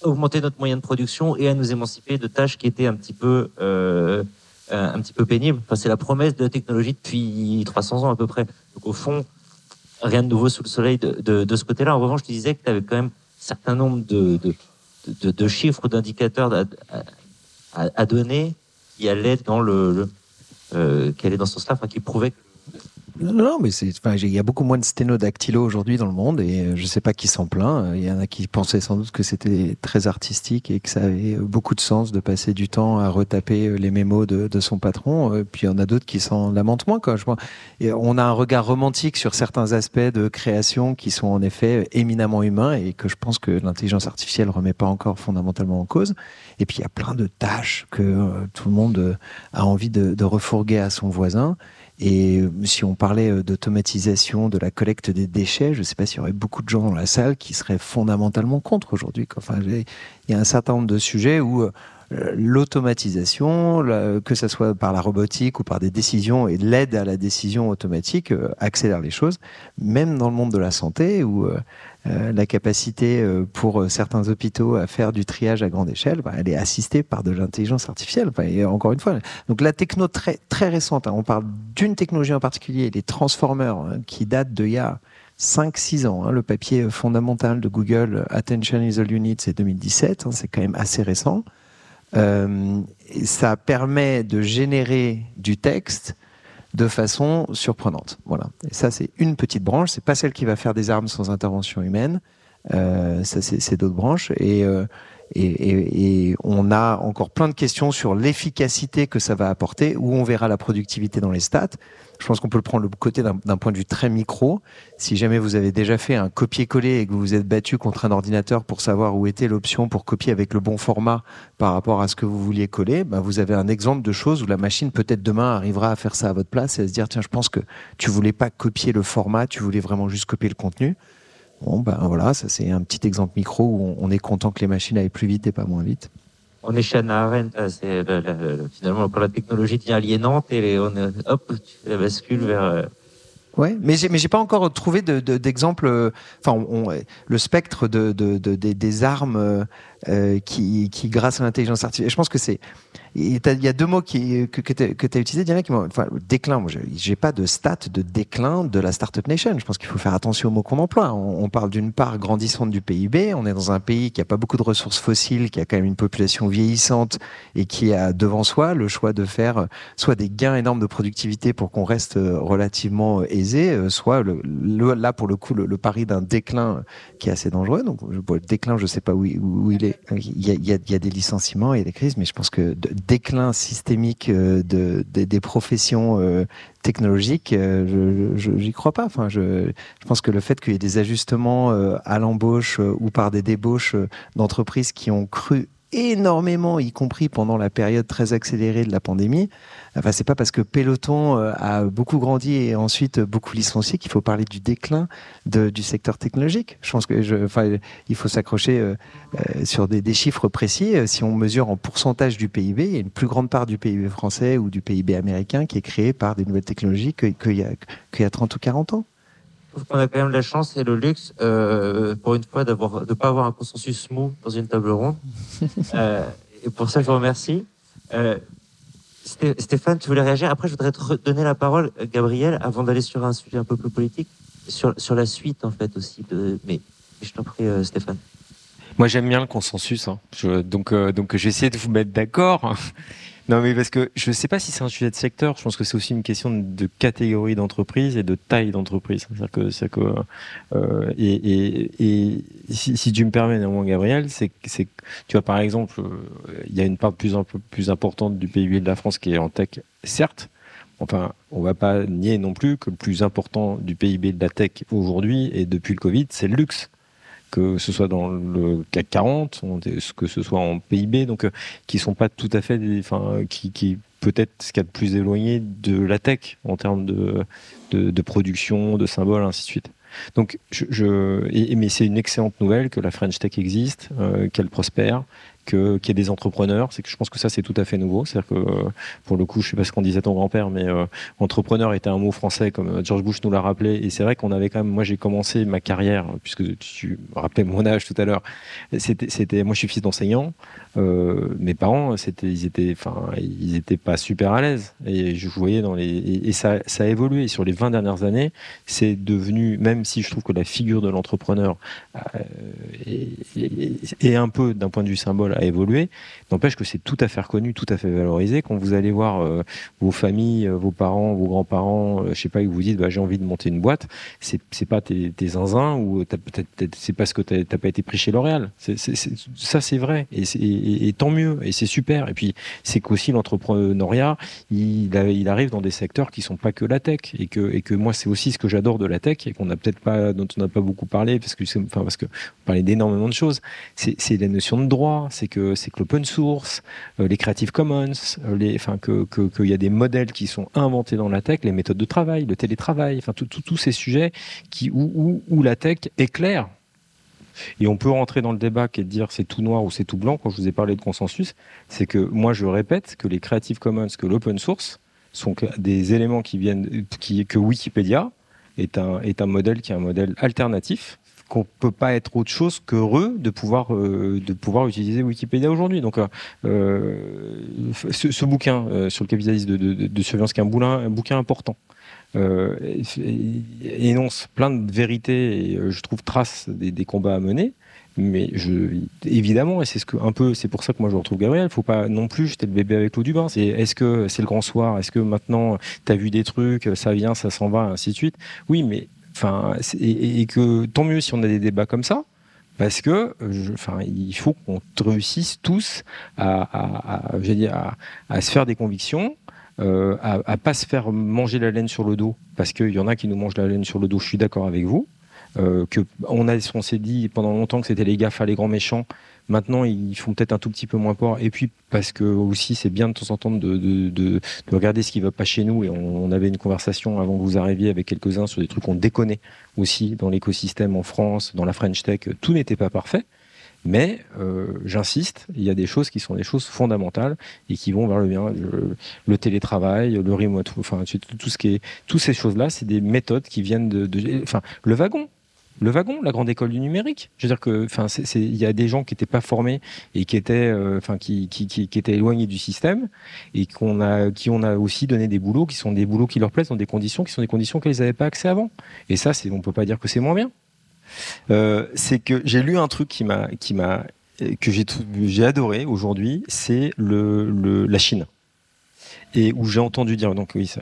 augmenter notre moyen de production et à nous émanciper de tâches qui étaient un petit peu, euh, un petit peu pénibles. Enfin, c'est la promesse de la technologie depuis 300 ans à peu près. Donc au fond, rien de nouveau sous le soleil de, ce côté-là. En revanche, je disais que tu avais quand même un certain nombre de de, chiffres, d'indicateurs à, à, à, donner qui allaient dans le, le euh, qui allaient dans ce sens-là, enfin, qui prouvaient que non, mais c'est, enfin, il y a beaucoup moins de sténodactylo aujourd'hui dans le monde et euh, je sais pas qui s'en plaint. Il y en a qui pensaient sans doute que c'était très artistique et que ça avait beaucoup de sens de passer du temps à retaper euh, les mémos de, son patron. Euh, puis il y en a d'autres qui s'en lamentent moins, quoi. Je vois. Et on a un regard romantique sur certains aspects de création qui sont en effet éminemment humains et que je pense que l'intelligence artificielle remet pas encore fondamentalement en cause. Et puis il y a plein de tâches que tout le monde a envie de, de refourguer à son voisin. Et si on parlait euh, d'automatisation de la collecte des déchets, je ne sais pas s'il y aurait beaucoup de gens dans la salle qui seraient fondamentalement contre aujourd'hui. Enfin, il y a un certain nombre de sujets où euh, l'automatisation, que ce soit par la robotique ou par des décisions et l'aide à la décision automatique, euh, accélère les choses, même dans le monde de la santé où euh, la capacité euh, pour certains hôpitaux à faire du triage à grande échelle, bah, elle est assistée par de l'intelligence artificielle. encore une fois, donc la techno très récente, hein, on parle d'une technologie en particulier, les transformers, hein, qui datent d'il y a 5-6 ans. Hein, le papier fondamental de Google, Attention is all you need, c'est 2017, c'est quand même assez récent. Euh, ça permet de générer du texte de façon surprenante. Voilà. Et ça, c'est une petite branche. C'est pas celle qui va faire des armes sans intervention humaine. Euh, ça, c'est d'autres branches. Et, euh, et, on a encore plein de questions sur l'efficacité que ça va apporter, où on verra la productivité dans les stats. Je pense qu'on peut le prendre le côté d'un point de vue très micro. Si jamais vous avez déjà fait un copier-coller et que vous vous êtes battu contre un ordinateur pour savoir où était l'option pour copier avec le bon format par rapport à ce que vous vouliez coller, ben vous avez un exemple de choses où la machine peut-être demain arrivera à faire ça à votre place et à se dire tiens je pense que tu voulais pas copier le format, tu voulais vraiment juste copier le contenu. Bon, ben voilà, ça c'est un petit exemple micro où on est content que les machines aillent plus vite et pas moins vite. On est chez Anna Arendt, c'est finalement quand la technologie devient aliénante et on hop, tu la bascule vers euh, Ouais, mais j'ai mais j'ai pas encore trouvé d'exemple. De, enfin, le spectre de, de, des armes euh, qui, qui grâce à l'intelligence artificielle. Je pense que c'est il y a deux mots qui, que, tu as utilisés, Diana, déclin. Moi, j'ai pas de stats de déclin de la startup nation. Je pense qu'il faut faire attention aux mots qu'on emploie. On, parle d'une part grandissante du PIB. On est dans un pays qui a pas beaucoup de ressources fossiles, qui a quand même une population vieillissante et qui a devant soi le choix de faire soit des gains énormes de productivité pour qu'on reste relativement aisé, soit le, là pour le coup le, pari d'un déclin qui est assez dangereux. Donc, le déclin, je sais pas où, il est. Il y, a, il y a des licenciements des crises, mais je pense que déclin systémique euh, de, des professions euh, technologiques, euh, je j'y crois pas. Enfin, je, je, pense que le fait qu'il y ait des ajustements à l'embauche ou par des débauches d'entreprises qui ont cru énormément, y compris pendant la période très accélérée de la pandémie. Enfin, c'est pas parce que Peloton euh, a beaucoup grandi et ensuite beaucoup licencié qu'il faut parler du déclin du secteur technologique. Je pense que, je, enfin, il faut s'accrocher euh, euh, sur des, chiffres précis. Si on mesure en pourcentage du PIB, il y a une plus grande part du PIB français ou du PIB américain qui est créé par des nouvelles technologies qu'il y a 30 ou 40 ans. On a quand même la chance et le luxe, euh, pour une fois, d'avoir de pas avoir un consensus mou dans une table ronde. [LAUGHS] euh, et pour ça, je vous remercie. Euh, Stéphane, tu voulais réagir? Après, je voudrais te donner la parole, Gabriel, avant d'aller sur un sujet un peu plus politique, sur, sur la suite, en fait, aussi. De... Mais je t'en prie, euh, Stéphane. Moi, j'aime bien le consensus. Hein. Je, donc, euh, donc, je vais essayer de vous mettre d'accord. Non, mais parce que je ne sais pas si c'est un sujet de secteur. Je pense que c'est aussi une question de catégorie d'entreprise et de taille d'entreprise. C'est-à-dire que, que euh, et, et, et si, tu me permets, néanmoins, Gabriel, c'est c'est tu vois par exemple, euh, il y a une part plus plus importante du PIB de la France qui est en tech, certes. Enfin, on va pas nier non plus que le plus important du PIB de la tech aujourd'hui et depuis le Covid, c'est le luxe que ce soit dans le CAC 40, que ce soit en PIB, donc euh, qui sont pas tout à fait, enfin, qui, peut-être ce qu'il y a de plus éloigné de la tech en termes de, de, production, de symboles, ainsi de suite. Donc, je, mais c'est une excellente nouvelle que la French Tech existe, euh, qu'elle prospère, qu'il y ait des entrepreneurs. C'est que je pense que ça c'est tout à fait nouveau. C'est-à-dire que euh, pour le coup, je sais pas ce qu'on disait ton grand-père, mais euh, entrepreneur était un mot français comme euh, George Bush nous l'a rappelé. Et c'est vrai qu'on avait quand même. Moi, j'ai commencé ma carrière puisque tu rappelais mon âge tout à l'heure. C'était. Moi, je suis fils d'enseignant. Mes parents, ils étaient, enfin, ils étaient pas super à l'aise. Et je voyais dans les, et, ça, a évolué. Sur les 20 dernières années, c'est devenu, même si je trouve que la figure de l'entrepreneur est, est, un peu, d'un point de vue symbole, a évolué. N'empêche que c'est tout à fait reconnu, tout à fait valorisé. Quand vous allez voir euh, vos familles, euh, vos parents, vos grands-parents, euh, je sais pas, ils vous disent, bah, j'ai envie de monter une boîte, c'est, pas tes, tes zinzins ou c'est parce que t'as, pas été pris chez L'Oréal. Ça, c'est vrai. Et, et, et, tant mieux. Et c'est super. Et puis, c'est qu'aussi l'entrepreneuriat, il, arrive dans des secteurs qui sont pas que la tech. Et que, et moi, c'est aussi ce que j'adore de la tech et qu'on a peut-être pas, dont on n'a pas beaucoup parlé parce que, enfin, parce que parlait d'énormément de choses. C'est la notion de droit. C'est que, c'est que l'open source, euh, les Creative Commons, euh, les, enfin, que, que, qu'il y a des modèles qui sont inventés dans la tech, les méthodes de travail, le télétravail, enfin, tous ces sujets qui, où, où, la tech éclaire et on peut rentrer dans le débat qui est de dire c'est tout noir ou c'est tout blanc. Quand je vous ai parlé de consensus, c'est que moi je répète que les Creative Commons, que l'open source sont des éléments qui viennent, que Wikipédia est un, est un modèle qui est un modèle alternatif qu'on peut pas être autre chose qu'heureux de pouvoir euh, de pouvoir utiliser Wikipédia aujourd'hui. Donc euh, euh ce, bouquin sur le capitalisme de, de, de surveillance qui est un, bouquin important énonce plein de vérités et je trouve trace des, combats à mener. Mais évidemment, et c'est ce pour ça que moi je retrouve Gabriel. Il faut pas non plus jeter le bébé avec l'eau du bain. Est-ce que c'est le grand soir? Est-ce que maintenant tu as vu des trucs, ça vient, ça s'en va, ainsi de suite Oui, mais et, que tant mieux si on a des débats comme ça parce que enfin, il faut qu'on réussisse tous à, à, à, à, se faire des convictions, euh, à, à pas se faire manger la laine sur le dos, parce qu'il y en a qui nous mangent la laine sur le dos. Je suis d'accord avec vous. Euh, que on on s'est dit pendant longtemps que c'était les GAFA, les grands méchants. Maintenant, ils font peut-être un tout petit peu moins peur. Et puis parce que aussi, c'est bien de temps en temps de, de, de, de regarder ce qui va pas chez nous. Et on, avait une conversation avant que vous arriviez avec quelques-uns sur des trucs qu'on déconnait aussi dans l'écosystème en France, dans la French Tech. Tout n'était pas parfait. Mais euh, j'insiste, il y a des choses qui sont des choses fondamentales et qui vont vers le bien. Le, télétravail, le remote, enfin tout ce qui est, toutes ces choses-là, c'est des méthodes qui viennent de, de, enfin le wagon le wagon, la grande école du numérique. Je veux dire que, enfin, il y a des gens qui n'étaient pas formés et qui étaient, euh, enfin, qui, qui, qui, qui, étaient éloignés du système et qu'on a, qui on a aussi donné des boulots qui sont des boulots qui leur plaisent dans des conditions qui sont des conditions qu'ils n'avaient pas accès avant. Et ça, c'est, on peut pas dire que c'est moins bien. Euh, c'est que j'ai lu un truc qui m'a, qui m'a, que j'ai, j'ai adoré aujourd'hui, c'est le, le, la Chine et où j'ai entendu dire, donc oui, ça,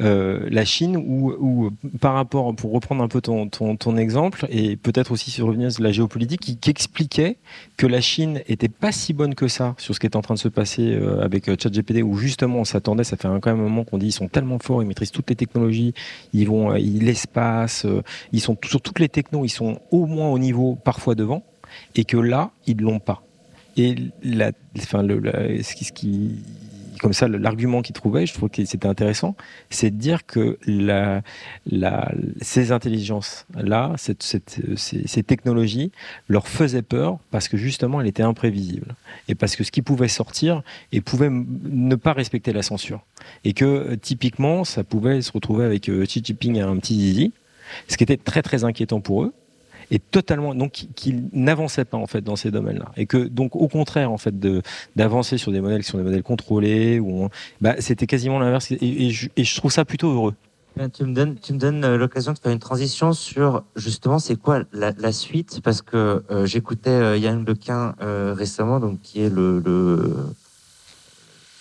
euh, la Chine, où, où, par rapport, pour reprendre un peu ton, ton, ton exemple, et peut-être aussi sur revenir sur la géopolitique, qui, expliquait que la Chine était pas si bonne que ça sur ce qui est en train de se passer euh, avec euh, ChatGPT, où justement on s'attendait, ça fait quand même un moment qu'on dit ils sont tellement forts, ils maîtrisent toutes les technologies, ils vont, euh, l'espace, euh, ils sont sur toutes les technos, ils sont au moins au niveau parfois devant, et que là, ils l'ont pas. Et la, enfin, le, la, ce qui, ce qui comme ça, l'argument qu'il trouvait, je trouve que c'était intéressant, c'est de dire que ces intelligences-là, ces, technologies, leur faisaient peur parce que justement, elles étaient imprévisibles. Et parce que ce qui pouvait sortir et pouvait ne pas respecter la censure. Et que typiquement, ça pouvait se retrouver avec euh, Xi Jinping et un petit zizi, ce qui était très très inquiétant pour eux et totalement donc qu'il n'avançait pas en fait dans ces domaines-là. Et que donc au contraire en fait de d'avancer sur des modèles qui sont des modèles contrôlés ou bah, c'était quasiment l'inverse. Et, et, et je trouve ça plutôt heureux. Tu me donnes, tu me donnes l'occasion de faire une transition sur justement c'est quoi la, la, suite? Parce que euh, j'écoutais euh, Yann Lequin euh, récemment donc qui est le, le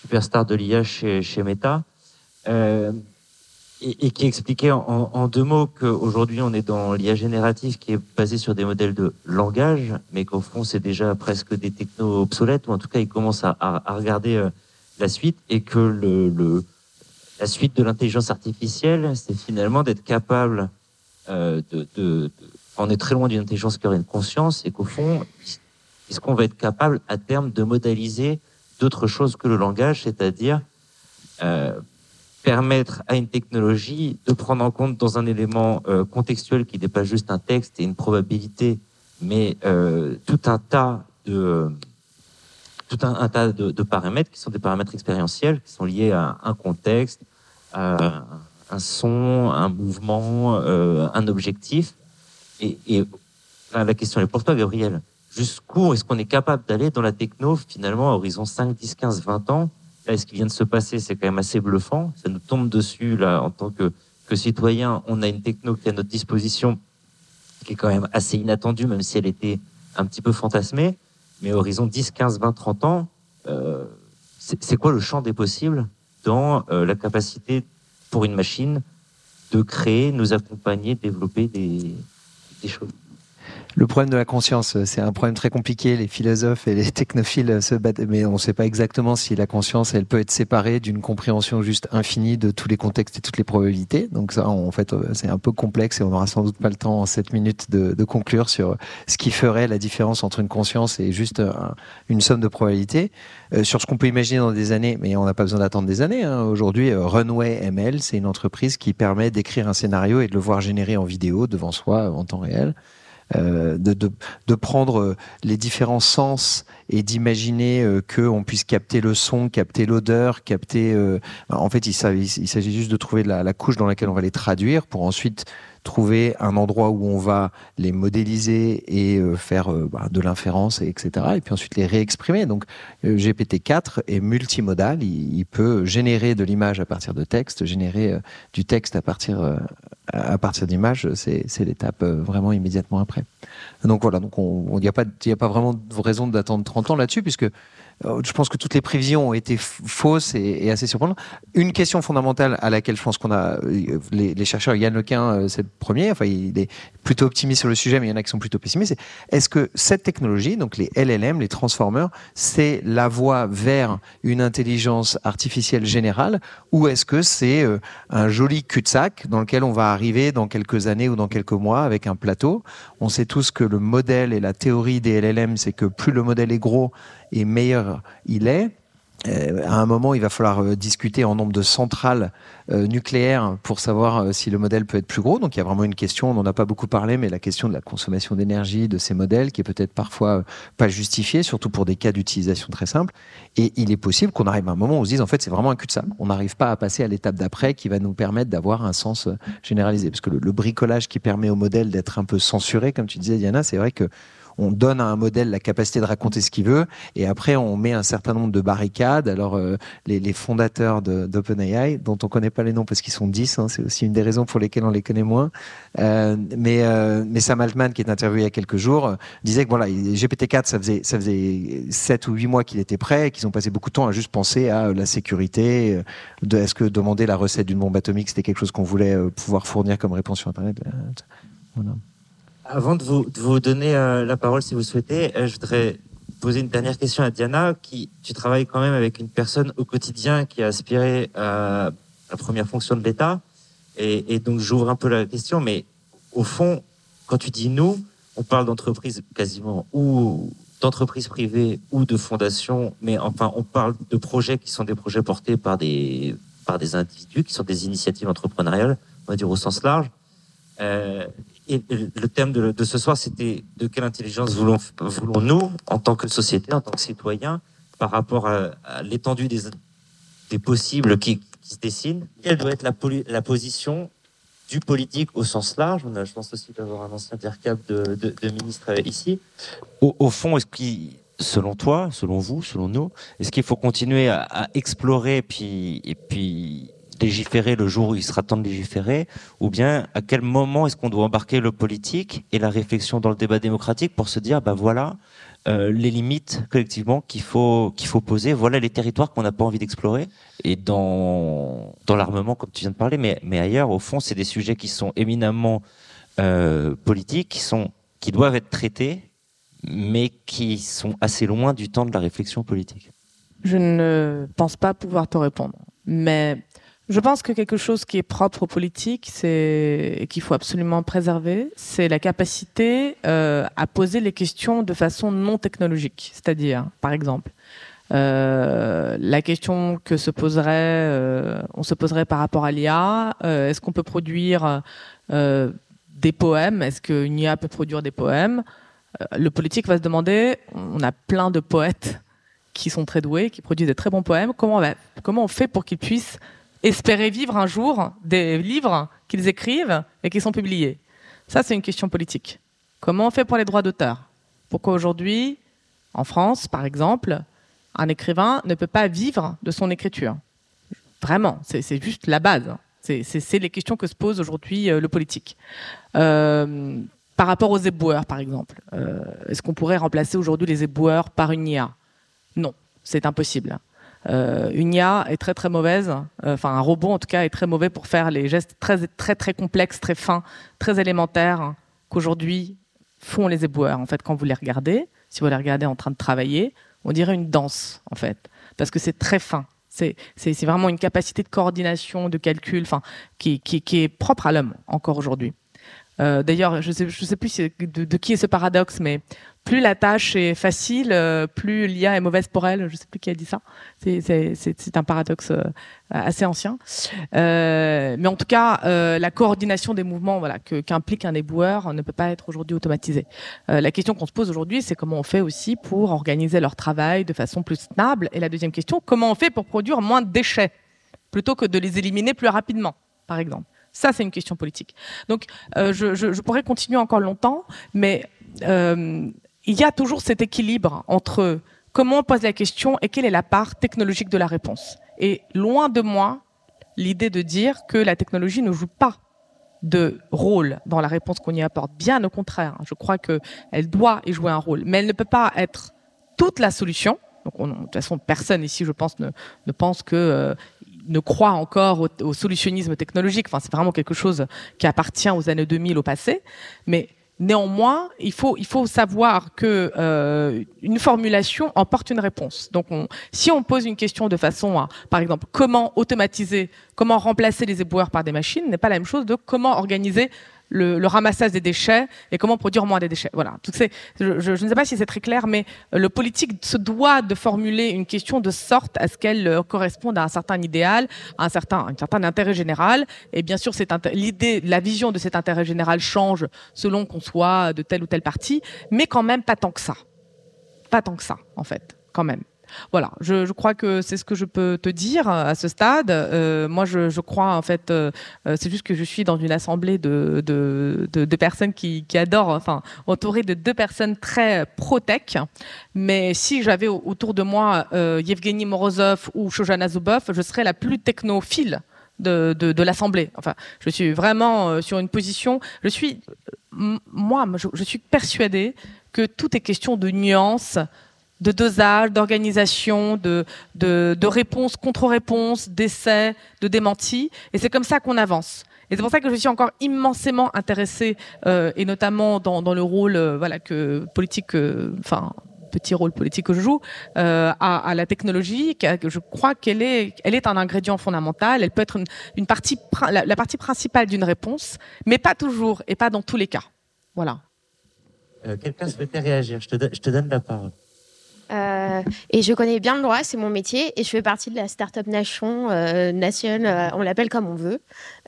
superstar de l'IA chez, chez Meta. Euh, et, et, qui expliquait en, en deux mots qu'aujourd'hui on est dans l'IA générative qui est basé sur des modèles de langage, mais qu'au fond c'est déjà presque des technos obsolètes, ou en tout cas il commence à, à, à regarder euh, la suite, et que le, le la suite de l'intelligence artificielle, c'est finalement d'être capable euh, de, de, de, On est très loin d'une intelligence qui aurait une conscience, et qu'au fond, est-ce qu'on va être capable à terme de modéliser d'autres choses que le langage, c'est-à-dire euh, permettre à une technologie de prendre en compte dans un élément euh, contextuel qui n'est pas juste un texte et une probabilité, mais euh, tout un tas de tout un, tas de, paramètres qui sont des paramètres expérientiels, qui sont liés à un contexte, à un son, un mouvement, euh, un objectif. Et, la question est pour toi, Gabriel. Jusqu'où est-ce qu'on est capable d'aller dans la techno, finalement, à horizon 5, 10, 15, 20 ans Là, ce qui vient de se passer, c'est quand même assez bluffant. Ça nous tombe dessus, là, en tant que, que citoyen. On a une techno qui est à notre disposition, qui est quand même assez inattendue, même si elle était un petit peu fantasmée. Mais horizon 10, 15, 20, 30 ans, euh, c'est quoi le champ des possibles dans euh, la capacité pour une machine de créer, nous accompagner, développer des, des choses? Le problème de la conscience, c'est un problème très compliqué. Les philosophes et les technophiles se battent, mais on ne sait pas exactement si la conscience, elle peut être séparée d'une compréhension juste infinie de tous les contextes et toutes les probabilités. Donc ça, en fait, c'est un peu complexe et on n'aura sans doute pas le temps en 7 minutes de, conclure sur ce qui ferait la différence entre une conscience et juste un, une somme de probabilités. Euh, sur ce qu'on peut imaginer dans des années, mais on n'a pas besoin d'attendre des années. Hein. Aujourd'hui, euh, Runway ML, c'est une entreprise qui permet d'écrire un scénario et de le voir générer en vidéo devant soi en temps réel. Euh, de, de, de, prendre les différents sens et d'imaginer euh, qu'on puisse capter le son, capter l'odeur, capter... Euh, en fait, il, s'agit juste de trouver la, couche dans laquelle on va les traduire pour ensuite trouver un endroit où on va les modéliser et euh, faire euh, bah, de l'inférence, etc. Et puis ensuite les réexprimer. Donc euh, GPT-4 est multimodal, il, peut générer de l'image à partir de texte, générer du texte à partir, à partir d'images, c'est l'étape vraiment immédiatement après. Donc voilà, donc il n'y a, pas, a pas vraiment de raison d'attendre 30 ans là-dessus, puisque je pense que toutes les prévisions ont été fausses et, assez surprenantes. Une question fondamentale à laquelle je pense qu'on a, euh, les, chercheurs, Yann Lequin, c'est le premier, enfin, il est plutôt optimiste sur le sujet, mais il y en a qui sont plutôt pessimistes. Est-ce que cette technologie, donc les LLM, les transformers, c'est la voie vers une intelligence artificielle générale ou est-ce que c'est un joli cul-de-sac dans lequel on va arriver dans quelques années ou dans quelques mois avec un plateau? On sait tous que le modèle et la théorie des LLM, c'est que plus le modèle est gros et meilleur il est. Euh, à un moment, il va falloir euh, discuter en nombre de centrales euh, nucléaires pour savoir si le modèle peut être plus gros. Donc il y a vraiment une question, on n'en a pas beaucoup parlé, mais la question de la consommation d'énergie de ces modèles qui est peut-être parfois pas justifiée, surtout pour des cas d'utilisation très simples. Et il est possible qu'on arrive à un moment où on se dise en fait c'est vraiment un cul-de-sac. On n'arrive pas à passer à l'étape d'après qui va nous permettre d'avoir un sens généralisé. Parce que le, le bricolage qui permet au modèle d'être un peu censuré, comme tu disais Diana, c'est vrai que on donne à un modèle la capacité de raconter ce qu'il veut, et après on met un certain nombre de barricades. Alors euh, les, fondateurs d'OpenAI, dont on connaît pas les noms parce qu'ils sont 10, hein, c'est aussi une des raisons pour lesquelles on les connaît moins. Euh, mais, euh, mais Sam Altman, qui est interviewé il y a quelques jours, disait que voilà, GPT-4, ça faisait, ça faisait 7 ou 8 mois qu'il était prêt, et qu'ils ont passé beaucoup de temps à juste penser à la sécurité, est-ce que demander la recette d'une bombe atomique, c'était quelque chose qu'on voulait pouvoir fournir comme réponse sur Internet. Voilà. Avant de vous, de vous donner euh, la parole, si vous souhaitez, euh, je voudrais poser une dernière question à Diana. Qui, tu travailles quand même avec une personne au quotidien qui a aspiré à la première fonction de l'État. Et, et, donc, j'ouvre un peu la question, mais au fond, quand tu dis nous, on parle d'entreprises quasiment ou d'entreprises privées ou de fondations, mais enfin, on parle de projets qui sont des projets portés par des, par des individus, qui sont des initiatives entrepreneuriales, on va dire au sens large. Euh, et le thème de, ce soir, c'était de quelle intelligence voulons-nous, en tant que société, en tant que citoyen, par rapport à, l'étendue des, des possibles qui, se dessinent Quelle doit être la, la, position du politique au sens large? On a, je pense aussi d'avoir un ancien DIRCAP de, de, ministre ici. Au, fond, est-ce qu'il selon toi, selon vous, selon nous, est-ce qu'il faut continuer à, à explorer puis, et puis légiférer le jour où il sera temps de légiférer, ou bien à quel moment est-ce qu'on doit embarquer le politique et la réflexion dans le débat démocratique pour se dire, bah voilà, euh, les limites collectivement qu'il faut qu'il faut poser, voilà les territoires qu'on n'a pas envie d'explorer. Et dans dans l'armement, comme tu viens de parler, mais mais ailleurs, au fond, c'est des sujets qui sont éminemment euh, politiques, qui sont qui doivent être traités, mais qui sont assez loin du temps de la réflexion politique. Je ne pense pas pouvoir te répondre, mais je pense que quelque chose qui est propre aux politiques, c'est qu'il faut absolument préserver, c'est la capacité euh, à poser les questions de façon non technologique. C'est-à-dire, par exemple, euh, la question que se poserait, euh, on se poserait par rapport à l'IA, est-ce qu'on peut produire des poèmes? Est-ce qu'une IA peut produire des poèmes? Le politique va se demander, on a plein de poètes qui sont très doués, qui produisent des très bons poèmes. Comment on fait pour qu'ils puissent espérer vivre un jour des livres qu'ils écrivent et qui sont publiés Ça, c'est une question politique. Comment on fait pour les droits d'auteur? Pourquoi aujourd'hui, en France, par exemple, un écrivain ne peut pas vivre de son écriture? Vraiment, c'est juste la base. C'est les questions que se pose aujourd'hui euh, le politique. Euh, par rapport aux éboueurs, par exemple, euh, est-ce qu'on pourrait remplacer aujourd'hui les éboueurs par une IA Non, c'est impossible. Euh, une IA est très très mauvaise, euh, enfin un robot en tout cas est très mauvais pour faire les gestes très très très complexes, très fins, très élémentaires qu'aujourd'hui font les éboueurs. En fait, quand vous les regardez, si vous les regardez en train de travailler, on dirait une danse en fait, parce que c'est très fin. C'est vraiment une capacité de coordination, de calcul, enfin, qui, qui est propre à l'homme encore aujourd'hui. Euh, D'ailleurs, je sais, sais plus de, qui est ce paradoxe, mais plus la tâche est facile, euh, plus l'IA est mauvaise pour elle. Je sais plus qui a dit ça. C'est un paradoxe euh, assez ancien. Mais en tout cas, la coordination des mouvements voilà, qu'implique un éboueur ne peut pas être aujourd'hui automatisée. la question qu'on se pose aujourd'hui, c'est comment on fait aussi pour organiser leur travail de façon plus stable. Et la deuxième question, comment on fait pour produire moins de déchets plutôt que de les éliminer plus rapidement, par exemple. Ça, c'est une question politique. Donc, je, je, pourrais continuer encore longtemps, mais euh, il y a toujours cet équilibre entre comment on pose la question et quelle est la part technologique de la réponse. Et loin de moi l'idée de dire que la technologie ne joue pas de rôle dans la réponse qu'on y apporte. Bien au contraire, je crois qu'elle doit y jouer un rôle, mais elle ne peut pas être toute la solution. Donc, on, de toute façon, personne ici, je pense, ne, ne pense que euh, ne croit encore au, solutionnisme technologique. Enfin, c'est vraiment quelque chose qui appartient aux années 2000, au passé. Mais Néanmoins, il faut, il faut savoir que euh, une formulation emporte une réponse. Donc, on, si on pose une question de façon à, par exemple, comment automatiser, comment remplacer les éboueurs par des machines, n'est pas la même chose de comment organiser le, ramassage des déchets et comment produire moins des déchets. Voilà. Tout je, je, ne sais pas si c'est très clair, mais euh, le politique se doit de formuler une question de sorte à ce qu'elle euh, corresponde à un certain idéal, à un certain, un certain intérêt général. Et bien sûr, l'idée, la vision de cet intérêt général change selon qu'on soit de telle ou telle partie, mais quand même pas tant que ça. Pas tant que ça, en fait, quand même. Voilà, je, crois que c'est ce que je peux te dire à ce stade. Euh, moi, je, crois en fait, euh, c'est juste que je suis dans une assemblée de, de, personnes qui, adorent, enfin, entourée de deux personnes très pro-tech. Mais si j'avais autour de moi euh, Yevgeny Morozov ou Shoshana Zuboff, je serais la plus technophile. De, de, de l'Assemblée. Enfin, je suis vraiment euh, sur une position. Je suis, moi, je, je suis persuadée que tout est question de nuances, de dosage, d'organisation, de, de, de réponse, contre-réponse, d'essais, de démenti. Et c'est comme ça qu'on avance. Et c'est pour ça que je suis encore immensément intéressée, euh, et notamment dans, dans le rôle euh, voilà, que politique, euh, enfin petit rôle politique que je joue, euh, à, à, la technologie. Que je crois qu'elle est, elle est un ingrédient fondamental. Elle peut être une, une partie, la, la partie principale d'une réponse, mais pas toujours et pas dans tous les cas. Voilà. Quelqu'un souhaitait réagir. Je te, je te donne la parole. Euh, et je connais bien le droit, c'est mon métier, et je fais partie de la Startup Nation, euh, nation, euh, on l'appelle comme on veut,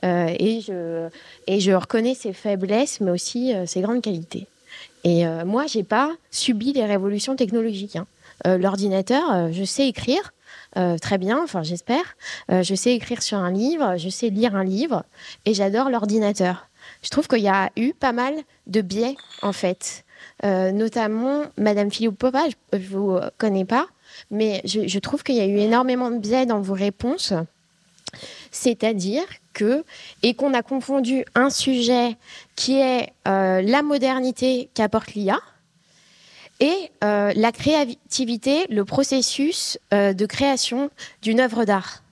et, je, et je reconnais ses faiblesses, mais aussi ses grandes qualités. Et moi, j'ai pas subi les révolutions technologiques. Hein. L'ordinateur, je sais écrire, très bien, enfin j'espère. je sais écrire sur un livre, je sais lire un livre, et j'adore l'ordinateur. Je trouve qu'il y a eu pas mal de biais, en fait. Euh, notamment Madame Philippova, je ne vous connais pas, mais je, trouve qu'il y a eu énormément de biais dans vos réponses. C'est-à-dire que, et qu'on a confondu un sujet qui est euh, la modernité qu'apporte l'IA et euh, la créativité, le processus euh, de création d'une œuvre d'art.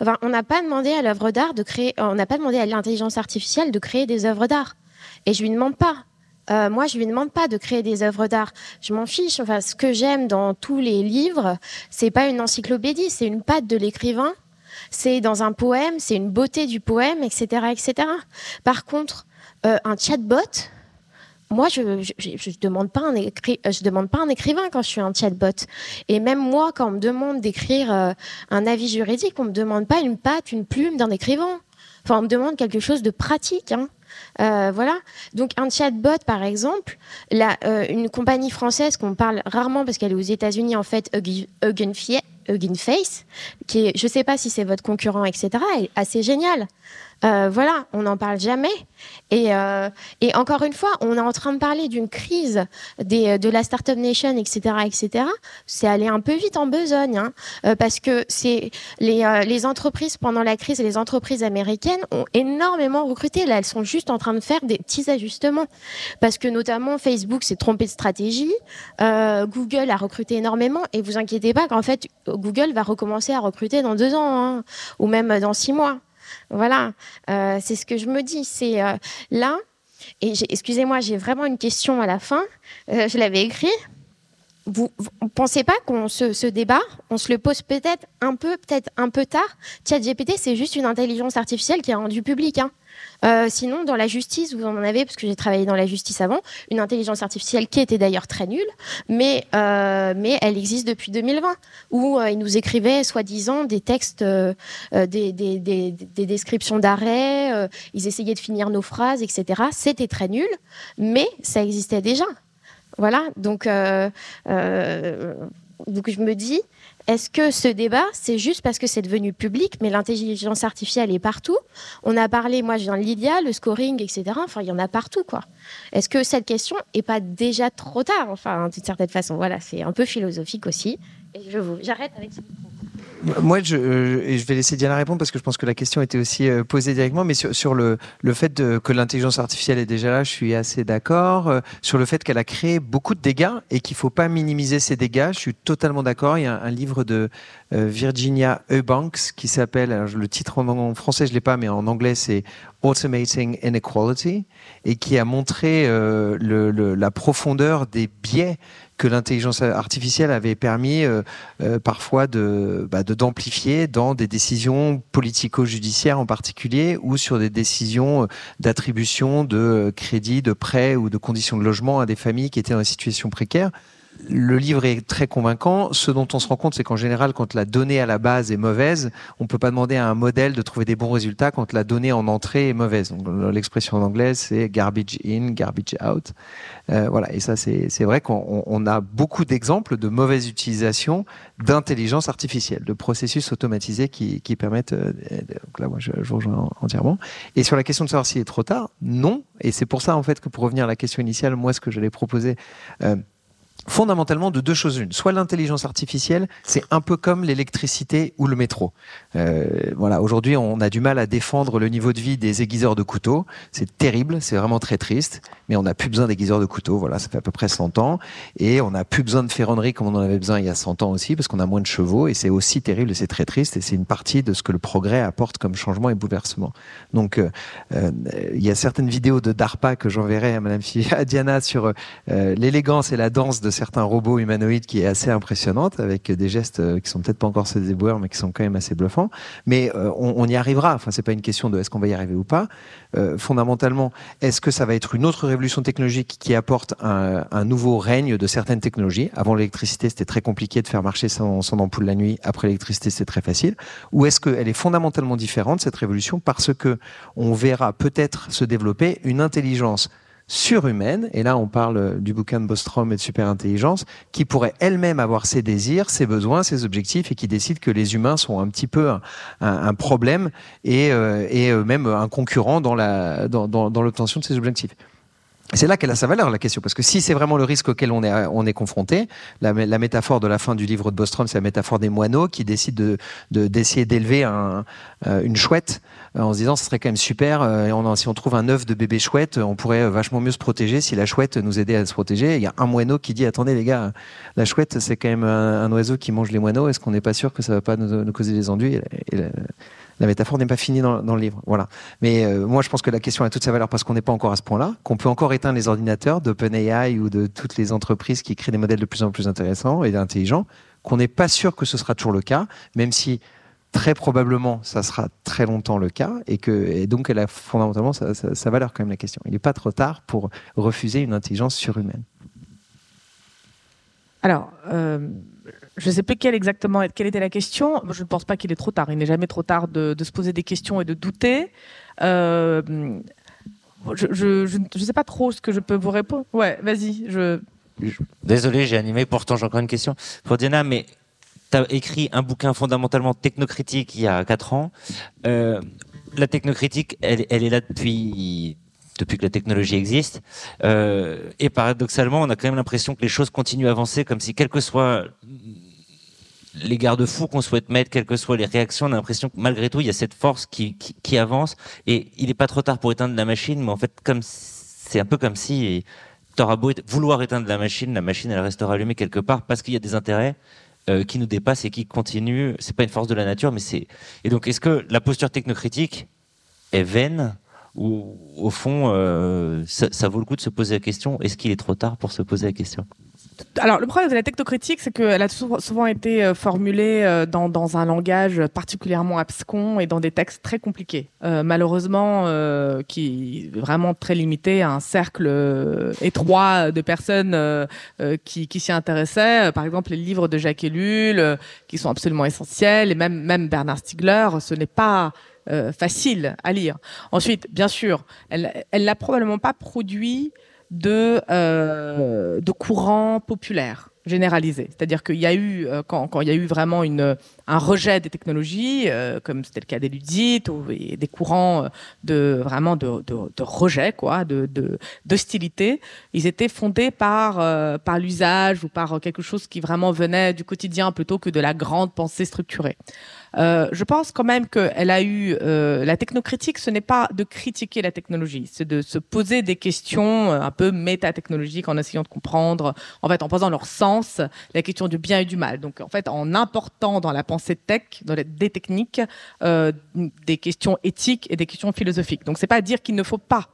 Enfin, on n'a pas demandé à l'œuvre d'art de créer, on n'a pas demandé à l'intelligence artificielle de créer des œuvres d'art. Et je lui demande pas. Euh, moi, je lui demande pas de créer des œuvres d'art. Je m'en fiche. Enfin, ce que j'aime dans tous les livres, c'est pas une encyclopédie, c'est une patte de l'écrivain. C'est dans un poème, c'est une beauté du poème, etc., etc. Par contre, euh, un chatbot, moi, je, je, je, demande pas un écrivain quand je suis un chatbot. Et même moi, quand on me demande d'écrire euh, un avis juridique, on me demande pas une patte, une plume d'un écrivain. Enfin, on me demande quelque chose de pratique. Hein. Euh, voilà. Donc un chatbot, par exemple, euh, une compagnie française qu'on parle rarement parce qu'elle est aux États-Unis, en fait, Hugging Face, qui est, je ne sais pas si c'est votre concurrent, etc., est assez génial. Euh, voilà, on n'en parle jamais. Et, euh, et, encore une fois, on est en train de parler d'une crise de la Startup Nation, etc., etc. C'est allé un peu vite en besogne, hein, euh, parce que les, entreprises pendant la crise, les entreprises américaines ont énormément recruté. Là, elles sont juste en train de faire des petits ajustements, parce que notamment Facebook s'est trompé de stratégie, Google a recruté énormément, et vous inquiétez pas qu'en fait Google va recommencer à recruter dans deux ans, hein, ou même dans six mois. Voilà, euh, c'est ce que je me dis. C'est euh, là, et excusez-moi, j'ai vraiment une question à la fin. Euh, je l'avais écrit. Vous ne pensez pas qu'on se, débat, on se le pose peut-être un peu, peut-être un peu tard? ChatGPT, c'est juste une intelligence artificielle qui est rendue publique. Hein. Euh, sinon, dans la justice, vous en avez, parce que j'ai travaillé dans la justice avant, une intelligence artificielle qui était d'ailleurs très nulle, mais, euh, mais elle existe depuis 2020, où euh, ils nous écrivaient soi-disant des textes, des, des, des, des, descriptions d'arrêt, euh, ils essayaient de finir nos phrases, etc. C'était très nul, mais ça existait déjà. Voilà, donc, donc je me dis, est-ce que ce débat, c'est juste parce que c'est devenu public, mais l'intelligence artificielle est partout? On a parlé, moi je viens de Lydia, le scoring, etc. Enfin, il y en a partout, quoi. Est-ce que cette question est pas déjà trop tard? Enfin, d'une certaine façon, voilà, c'est un peu philosophique aussi. Et j'arrête avec ça. Moi, je, euh, je vais laisser Diana répondre parce que je pense que la question était aussi euh, posée directement, mais sur, sur le, le fait de, que l'intelligence artificielle est déjà là, je suis assez d'accord. Euh, sur le fait qu'elle a créé beaucoup de dégâts et qu'il ne faut pas minimiser ces dégâts, je suis totalement d'accord. Il y a un, livre de Virginia Eubanks qui s'appelle, le titre en, français je l'ai pas, mais en anglais c'est Automating Inequality et qui a montré le, la profondeur des biais que l'intelligence artificielle avait permis euh, euh, parfois de bah, d'amplifier dans des décisions politico-judiciaires en particulier ou sur des décisions euh, d'attribution de crédits, de prêts ou de conditions de logement à des familles qui étaient dans une situation précaire le livre est très convaincant. Ce dont on se rend compte, c'est qu'en général, quand la donnée à la base est mauvaise, on ne peut pas demander à un modèle de trouver des bons résultats quand la donnée en entrée est mauvaise. L'expression en anglais, c'est garbage in, garbage out. Euh, voilà, et ça, c'est vrai qu'on a beaucoup d'exemples de mauvaise utilisation d'intelligence artificielle, de processus automatisés qui, permettent. Euh, donc là, moi, je, vous rejoins entièrement. Et sur la question de savoir s'il est trop tard, non. Et c'est pour ça, en fait, que pour revenir à la question initiale, moi, ce que j'allais proposer. Euh, fondamentalement de deux choses l'une. Soit l'intelligence artificielle, c'est un peu comme l'électricité ou le métro. Euh, voilà, aujourd'hui, on a du mal à défendre le niveau de vie des aiguiseurs de couteaux. C'est terrible, c'est vraiment très triste, mais on n'a plus besoin d'aiguiseurs de couteaux. Voilà, ça fait à peu près 100 ans. Et on n'a plus besoin de ferronnerie comme on en avait besoin il y a 100 ans aussi, parce qu'on a moins de chevaux. Et c'est aussi terrible c'est très triste. Et c'est une partie de ce que le progrès apporte comme changement et bouleversement. Donc, euh, euh il y a certaines vidéos de DARPA que j'enverrai à Madame à [LAUGHS] Diana sur l'élégance et la danse de certains robots humanoïdes qui est assez impressionnante, avec des gestes euh, qui sont peut-être pas encore ceux éboueurs, mais qui sont quand même assez bluffants. Mais euh, on, y arrivera. Enfin, c'est pas une question de est-ce qu'on va y arriver ou pas. Euh, fondamentalement, est-ce que ça va être une autre révolution technologique qui apporte un, nouveau règne de certaines technologies? Avant l'électricité, c'était très compliqué de faire marcher son ampoule la nuit. Après l'électricité, c'est très facile. Ou est-ce qu'elle est fondamentalement différente cette révolution parce que on verra peut-être se développer une intelligence surhumaine, et là on parle du bouquin de Bostrom et de superintelligence, qui pourrait elle-même avoir ses désirs, ses besoins, ses objectifs, et qui décide que les humains sont un petit peu un, problème et, euh, euh, même un concurrent dans l'obtention de ses objectifs. C'est là qu'elle a sa valeur, la question, parce que si c'est vraiment le risque auquel on est, on est confronté, la, métaphore de la fin du livre de Bostrom, c'est la métaphore des moineaux qui décident de, d'essayer d'élever un, euh, une chouette euh, en se disant ce serait quand même super, euh, si on trouve un œuf de bébé chouette, on pourrait vachement mieux se protéger si la chouette nous aidait à se protéger. Il y a un moineau qui dit attendez les gars, la chouette c'est quand même un, oiseau qui mange les moineaux, est-ce qu'on n'est pas sûr que ça va pas nous, causer des enduits la métaphore n'est pas finie dans, le livre. Voilà. Mais euh, moi, je pense que la question a toute sa valeur parce qu'on n'est pas encore à ce point-là, qu'on peut encore éteindre les ordinateurs d'OpenAI ou de toutes les entreprises qui créent des modèles de plus en plus intéressants et intelligents, qu'on n'est pas sûr que ce sera toujours le cas, même si très probablement ça sera très longtemps le cas et que donc elle a fondamentalement sa valeur quand même la question. Il n'est pas trop tard pour refuser une intelligence surhumaine. Alors, euh, je ne sais plus quelle exactement quelle était la question. Je ne pense pas qu'il est trop tard. Il n'est jamais trop tard de, se poser des questions et de douter. Euh, je ne sais pas trop ce que je peux vous répondre. Ouais, vas-y. Désolé, j'ai animé. Pourtant, j'ai encore une question pour Diana. Mais tu as écrit un bouquin fondamentalement technocritique il y a 4 ans. Euh, la technocritique, elle, est là depuis depuis que la technologie existe. Euh, et paradoxalement, on a quand même l'impression que les choses continuent à avancer comme si, quels que soient les garde-fous qu'on souhaite mettre, quelles que soient les réactions, on a l'impression que malgré tout, il y a cette force qui, qui, avance. Et il n'est pas trop tard pour éteindre la machine, mais en fait, c'est un peu comme si t'auras beau vouloir éteindre la machine, la machine elle restera allumée quelque part parce qu'il y a des intérêts euh, qui nous dépassent et qui continuent. C'est pas une force de la nature, mais c'est. Et donc, est-ce que la posture technocritique est vaine ou au fond, euh, ça, vaut le coup de se poser la question est-ce qu'il est trop tard pour se poser la question? Alors, le problème de la technocritique, c'est qu'elle a souvent été euh, formulée euh, dans, un langage particulièrement abscon et dans des textes très compliqués. malheureusement, qui est vraiment très limité à un cercle étroit de personnes qui, s'y intéressaient. Par exemple, les livres de Jacques Ellul, qui sont absolument essentiels, et même, même Bernard Stiegler, ce n'est pas euh, facile à lire. Ensuite, bien sûr, elle n'a probablement pas produit de, euh, de courant populaire généralisé. C'est-à-dire qu'il y a eu, euh, quand, il y a eu vraiment un rejet des technologies, euh, comme c'était le cas des ludites ou des courants de vraiment de, rejet, quoi, de d'hostilité. Ils étaient fondés par par l'usage ou par quelque chose qui vraiment venait du quotidien plutôt que de la grande pensée structurée. Euh, je pense quand même qu'elle a eu euh, la technocritique. Ce n'est pas de critiquer la technologie, c'est de se poser des questions euh, un peu métatechnologiques en essayant de comprendre, en fait, en posant leur sens, la question du bien et du mal. Donc, en fait, en important dans la pensée tech, dans les, des techniques, des questions éthiques et des questions philosophiques. Donc, c'est pas dire qu'il ne faut pas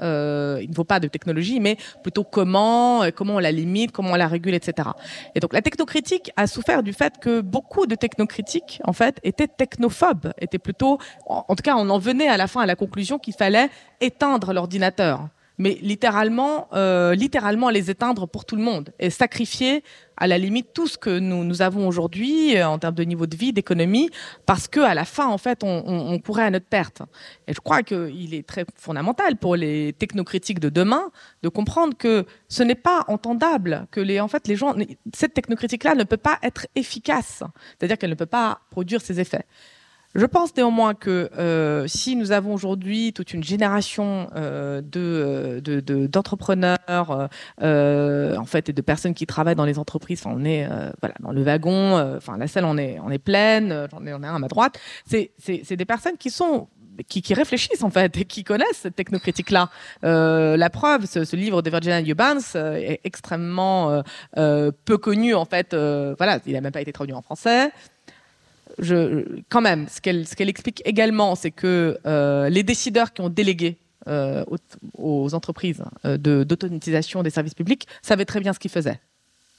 euh, il ne faut pas de technologie, mais plutôt comment, euh, comment on la limite, comment on la régule, etc. Et donc la technocritique a souffert du fait que beaucoup de technocritiques, en fait, étaient technophobes, étaient plutôt, en tout cas, on en venait à la fin à la conclusion qu'il fallait éteindre l'ordinateur mais littéralement, euh, littéralement les éteindre pour tout le monde et sacrifier à la limite tout ce que nous, avons aujourd'hui euh, en termes de niveau de vie, d'économie, parce que à la fin, en fait, on courait à notre perte. Et je crois qu'il est très fondamental pour les technocritiques de demain de comprendre que ce n'est pas entendable que les, en fait, les gens, cette technocritique-là ne peut pas être efficace, c'est-à-dire qu'elle ne peut pas produire ses effets. Je pense néanmoins que euh, si nous avons aujourd'hui toute une génération euh, de, d'entrepreneurs euh, en fait et de personnes qui travaillent dans les entreprises, on est voilà dans le wagon, enfin la salle on est on est pleine, j'en ai est un à ma droite. C'est, c'est, des personnes qui sont qui, réfléchissent en fait et qui connaissent cette technocritique-là. Euh, la preuve, ce, livre de Virginia Eubanks euh, est extrêmement euh, peu connu en fait. voilà, il n'a même pas été traduit en français quand même, ce qu'elle explique également, c'est que euh, les décideurs qui ont délégué euh, aux, entreprises euh, d'automatisation des services publics savaient très bien ce qu'ils faisaient.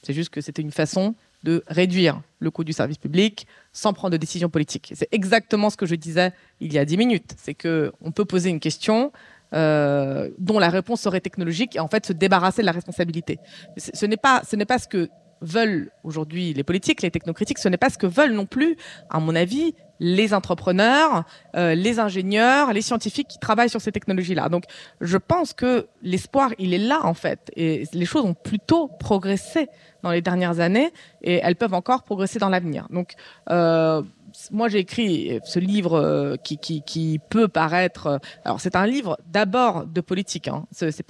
C'est juste que c'était une façon de réduire le coût du service public sans prendre de décision politique. C'est exactement ce que je disais il y a dix minutes. C'est que on peut poser une question dont la réponse serait technologique et en fait se débarrasser de la responsabilité. Ce n'est pas, ce n'est pas ce que veulent aujourd'hui les politiques, les technocritiques, ce n'est pas ce que veulent non plus, à mon avis, les entrepreneurs, euh, les ingénieurs, les scientifiques qui travaillent sur ces technologies-là. Donc, je pense que l'espoir, il est là en fait, et les choses ont plutôt progressé dans les dernières années, et elles peuvent encore progresser dans l'avenir. Donc, euh, moi j'ai écrit ce livre euh, qui, peut paraître. Euh, alors c'est un livre d'abord de politique. Hein. C'est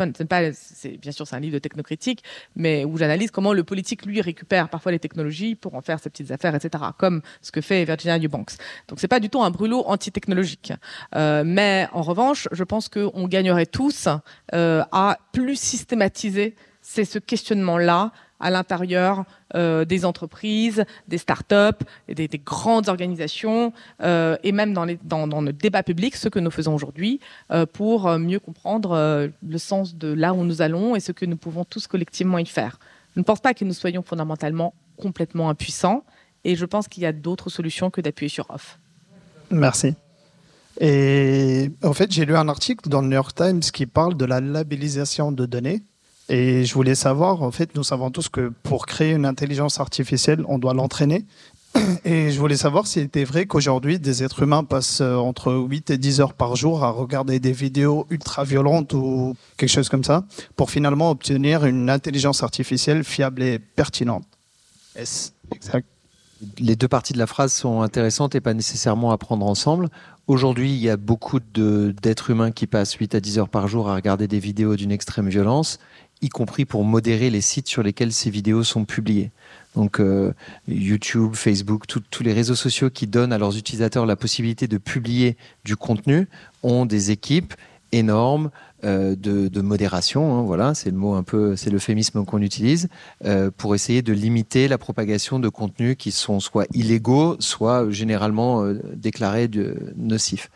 bien sûr c'est un livre de technocritique, mais où j'analyse comment le politique lui récupère parfois les technologies pour en faire ses petites affaires, etc. Comme ce que fait Virginia Eubanks. Donc c'est pas du tout un brûlot anti-technologique. Euh, mais en revanche, je pense qu'on gagnerait tous euh, à plus systématiser ce questionnement-là à l'intérieur euh, des entreprises, des start-up, des, des grandes organisations euh, et même dans, le débat public, ce que nous faisons aujourd'hui, euh, pour mieux comprendre le sens de là où nous allons et ce que nous pouvons tous collectivement y faire. Je ne pense pas que nous soyons fondamentalement complètement impuissants et je pense qu'il y a d'autres solutions que d'appuyer sur off. Merci. Et en fait, j'ai lu un article dans le New York Times qui parle de la labellisation de données. Et je voulais savoir, en fait, nous savons tous que pour créer une intelligence artificielle, on doit l'entraîner. [CLEARS THROAT] Et je voulais savoir s'il était vrai qu'aujourd'hui, des êtres humains passent euh, entre 8 et 10 heures par jour à regarder des vidéos ultra violentes ou quelque chose comme ça, pour finalement obtenir une intelligence artificielle fiable et pertinente. Est-ce exact? Les deux parties de la phrase sont intéressantes et pas nécessairement à prendre ensemble. Aujourd'hui, il y a beaucoup d'êtres humains qui passent 8 à 10 heures par jour à regarder des vidéos d'une extrême violence y compris pour modérer les sites sur lesquels ces vidéos sont publiées. Donc euh, YouTube, Facebook, tous les réseaux sociaux qui donnent à leurs utilisateurs la possibilité de publier du contenu ont des équipes énormes euh, de, modération. Hein, voilà, c'est le mot un peu, c'est l'euphémisme qu'on utilise euh, pour essayer de limiter la propagation de contenus qui sont soit illégaux, soit généralement déclarés nocifs.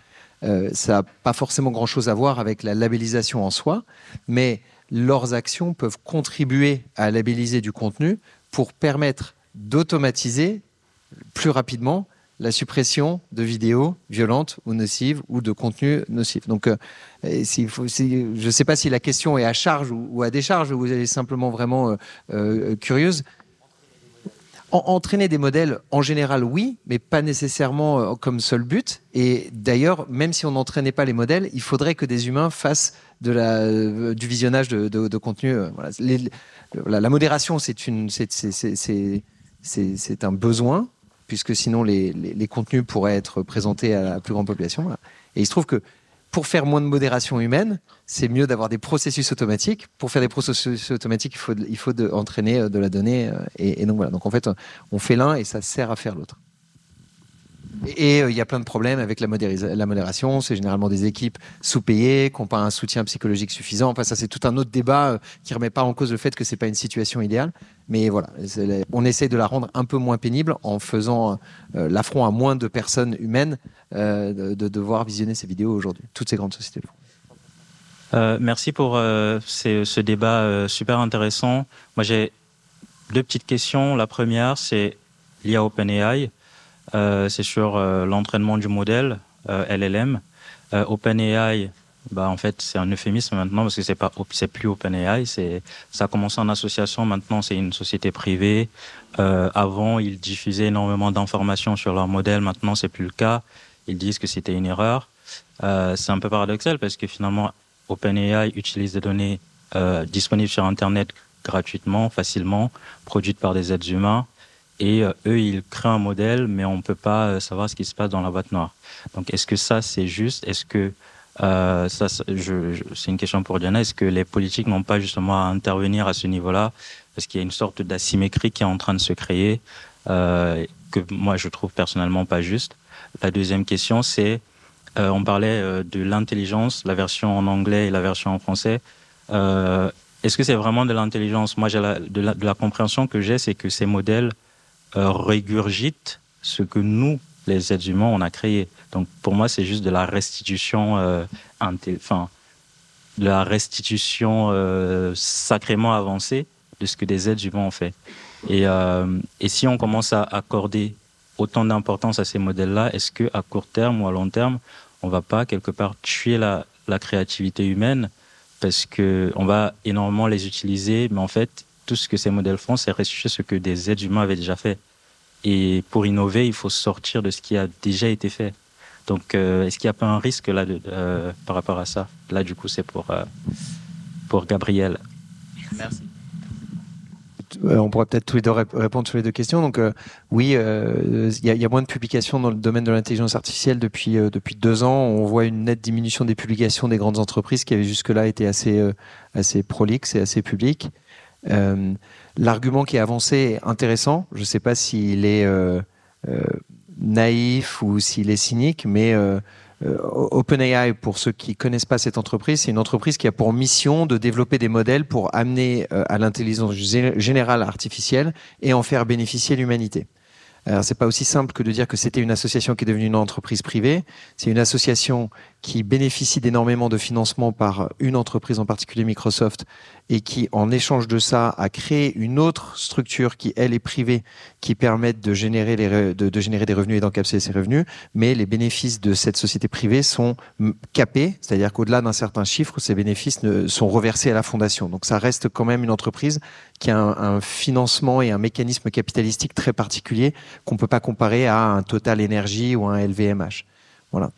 Ça n'a pas forcément grand-chose à voir avec la labellisation en soi, mais leurs actions peuvent contribuer à labelliser du contenu pour permettre d'automatiser plus rapidement la suppression de vidéos violentes ou nocives ou de contenus nocifs. Donc, euh, je ne sais pas si la question est à charge ou, à décharge, ou vous êtes simplement vraiment euh, euh, curieuse. En, entraîner des modèles, en général, oui, mais pas nécessairement euh, comme seul but. Et d'ailleurs, même si on n'entraînait pas les modèles, il faudrait que des humains fassent euh, du visionnage de, de, contenu. Euh, la, modération, c'est un besoin, puisque sinon les, contenus pourraient être présentés à la plus grande population. Et il se trouve que pour faire moins de modération humaine, c'est mieux d'avoir des processus automatiques. Pour faire des processus automatiques, il faut, il faut entraîner euh, de la donnée. euh, et donc voilà. Donc en fait, on fait l'un et ça sert à faire l'autre. Et euh, il y a plein de problèmes avec la, modération. C'est généralement des équipes sous-payées, qui n'ont pas un soutien psychologique suffisant. Enfin, ça, c'est tout un autre débat euh, qui ne remet pas en cause le fait que c'est pas une situation idéale. Mais voilà, on essaie de la rendre un peu moins pénible en faisant euh, l'affront à moins de personnes humaines de, de devoir visionner ces vidéos aujourd'hui. Toutes ces grandes sociétés merci pour ce débat super intéressant. Moi, j'ai deux petites questions. La première, c'est à OpenAI. Euh, c'est sur euh, l'entraînement du modèle euh, LLM. OpenAI, bah, en fait, c'est un euphémisme maintenant parce que c'est pas, c'est plus OpenAI. C'est, ça a commencé en association. Maintenant, c'est une société privée. Avant, ils diffusaient énormément d'informations sur leur modèle. Maintenant, c'est plus le cas. Ils disent que c'était une erreur. C'est un peu paradoxal parce que finalement, OpenAI utilise des données disponibles sur Internet gratuitement, facilement, produites par des êtres humains. Et euh, eux, ils créent un modèle, mais on ne peut pas euh, savoir ce qui se passe dans la boîte noire. Donc, est-ce que ça, c'est juste? Est-ce que euh, ça, c'est une question pour Diana. Est-ce que les politiques n'ont pas justement à intervenir à ce niveau-là? Parce qu'il y a une sorte d'asymétrie qui est en train de se créer, que moi, je trouve personnellement pas juste. La deuxième question, c'est on parlait de l'intelligence, la version en anglais et la version en français. Est-ce que c'est vraiment de l'intelligence? Moi, de la compréhension que j'ai, c'est que ces modèles euh, régurgitent ce que nous, les êtres humains, on a créé. Donc, pour moi, c'est juste de la restitution, euh, de la restitution euh, sacrément avancée de ce que des êtres humains ont fait. Et, et si on commence à accorder autant d'importance à ces modèles-là, est-ce que à court terme ou à long terme, on va pas quelque part tuer la, la créativité humaine? Parce que on va énormément les utiliser, mais en fait, tout ce que ces modèles font, c'est restituer ce que des êtres humains avaient déjà fait. Et pour innover, il faut sortir de ce qui a déjà été fait. Donc, euh, est-ce qu'il n'y a pas un risque là de- euh, par rapport à ça? Là, du coup, c'est pour euh, pour Gabriel. Merci. On pourrait peut-être tous les deux rép- répondre sur les deux questions. Donc euh, oui, euh, il y, a- il y a moins de publications dans le domaine de l'intelligence artificielle depuis euh, depuis deux ans. On voit une nette diminution des publications des grandes entreprises qui avaient jusque-là été assez euh, assez prolixes et assez publiques. Euh, L'argument qui est avancé est intéressant. Je ne sais pas s'il est euh, euh, naïf ou s'il est cynique, mais OpenAI, pour ceux qui connaissent pas cette entreprise, c'est une entreprise qui a pour mission de développer des modèles pour amener à l'intelligence gé- générale artificielle et en faire bénéficier l'humanité. Alors, c'est pas aussi simple que de dire que c'était une association qui est devenue une entreprise privée. C'est une association qui bénéficie d'énormément de financement par une entreprise, en particulier Microsoft, et qui, en échange de ça, a créé une autre structure qui, elle, est privée, qui permet de générer, de, générer des revenus et d'encapsuler ces revenus. Mais les bénéfices de cette société privée sont capés, c'est-à-dire qu'au-delà d'un certain chiffre, ces bénéfices sont reversés à la fondation. Donc ça reste quand même une entreprise qui a un, un financement et un mécanisme capitalistique très particulier qu'on peut pas comparer à un Total Energy ou un LVMH. Voilà.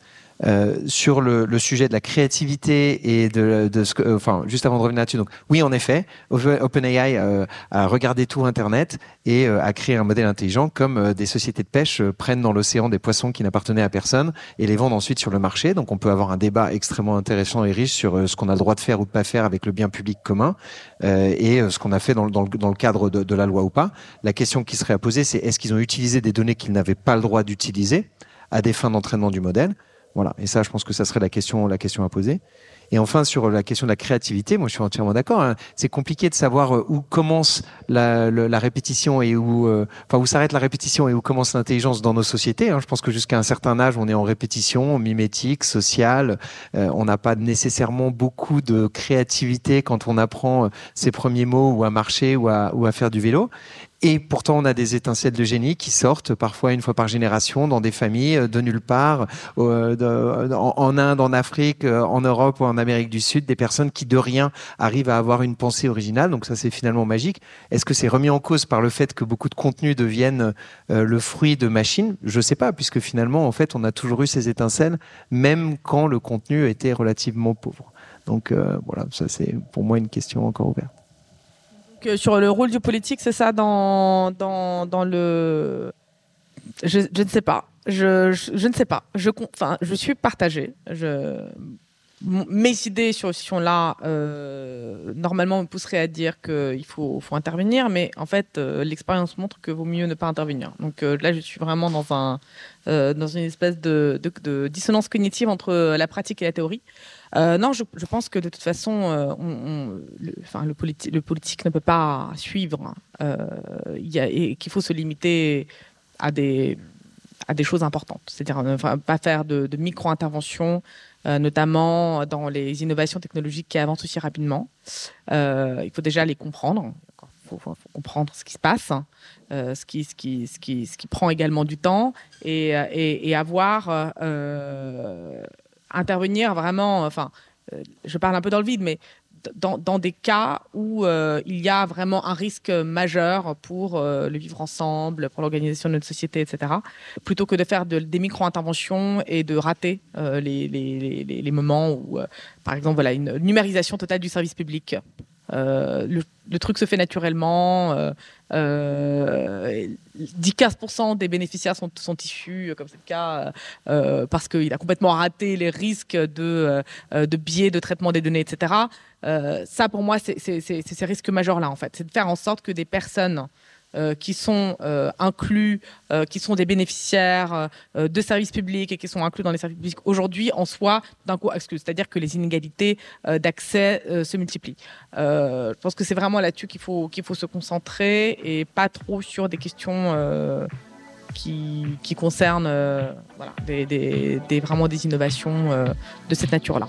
Euh, sur le, le sujet de la créativité et de, de ce que, euh, enfin, juste avant de revenir là-dessus, donc oui, en effet, Open- OpenAI euh, a regardé tout Internet et euh, a créé un modèle intelligent, comme des sociétés de pêche prennent dans l'océan des poissons qui n'appartenaient à personne et les vendent ensuite sur le marché. Donc, on peut avoir un débat extrêmement intéressant et riche sur ce qu'on a le droit de faire ou de pas faire avec le bien public commun et ce qu'on a fait dans, le- dans, le, dans le cadre de, de la loi ou pas. La question qui serait à poser, c'est est-ce qu'ils ont utilisé des données qu'ils n'avaient pas le droit d'utiliser à des fins d'entraînement du modèle voilà. Et ça, je pense que ça serait la question, la question à poser. Et enfin, sur la question de la créativité, moi, je suis entièrement d'accord. hein. C'est compliqué de savoir euh, où commence la, répétition et où, euh, enfin, où s'arrête la répétition et où commence l'intelligence dans nos sociétés. hein. Je pense que jusqu'à un certain âge, on est en répétition mimétique, sociale. Euh, on n'a pas nécessairement beaucoup de créativité quand on apprend ses premiers mots ou à marcher ou à faire du vélo. Et pourtant, on a des étincelles de génie qui sortent parfois une fois par génération dans des familles euh, de nulle part, euh, de- en, Inde, en Afrique, euh, en Europe ou en Amérique du Sud, des personnes qui de rien arrivent à avoir une pensée originale. Donc ça, c'est finalement magique. Est-ce que c'est remis en cause par le fait que beaucoup de contenus deviennent euh, le fruit de machines? Je sais pas, puisque finalement, en fait, on a toujours eu ces étincelles, même quand le contenu était relativement pauvre. Donc euh, voilà, ça c'est pour moi une question encore ouverte. Sur le rôle du politique, c'est ça dans, dans, dans le je, ne sais pas. Je, je, ne sais pas. Je, enfin, je suis partagée. Mes idées sur ce question-là, euh, normalement, me pousseraient à dire qu'il faut, faut intervenir, mais en fait, euh, l'expérience montre que vaut mieux ne pas intervenir. Donc euh, là, je suis vraiment dans, un, dans une espèce de, de dissonance cognitive entre la pratique et la théorie. Euh, non, je, pense que de toute façon, euh, le, enfin, le, politi- le politique ne peut pas suivre euh, y a- et qu'il faut se limiter à des, choses importantes. C'est-à-dire ne enfin, pas faire de, micro-interventions, euh, notamment dans les innovations technologiques qui avancent aussi rapidement. Euh, il faut déjà les comprendre. Il faut, comprendre ce qui se passe, hein, euh, ce, qui, prend également du temps et, euh, avoir euh, intervenir vraiment. Enfin, euh, je parle un peu dans le vide, mais dans, des cas où euh, il y a vraiment un risque majeur pour euh, le vivre ensemble, pour l'organisation de notre société, etc., plutôt que de faire de- des micro-interventions et de rater les, moments où, par exemple, une numérisation totale du service public. Euh, le, truc se fait naturellement. Euh, euh, 10-15% des bénéficiaires sont, sont issus, euh, comme c'est le cas, euh, parce qu'il a complètement raté les risques de, de biais de traitement des données, etc. Ça, pour moi, c'est ces risques majeurs-là, en fait. C'est de faire en sorte que des personnes qui sont euh, inclus, euh, qui sont des bénéficiaires euh, de services publics et qui sont inclus dans les services publics aujourd'hui en soient d'un coup exclus. C'est-à-dire que les inégalités euh, d'accès euh, se multiplient. Euh, je pense que c'est vraiment là-dessus qu'il faut, qu'il faut se concentrer et pas trop sur des questions euh, qui, concernent euh, vraiment des innovations euh, de cette nature-là.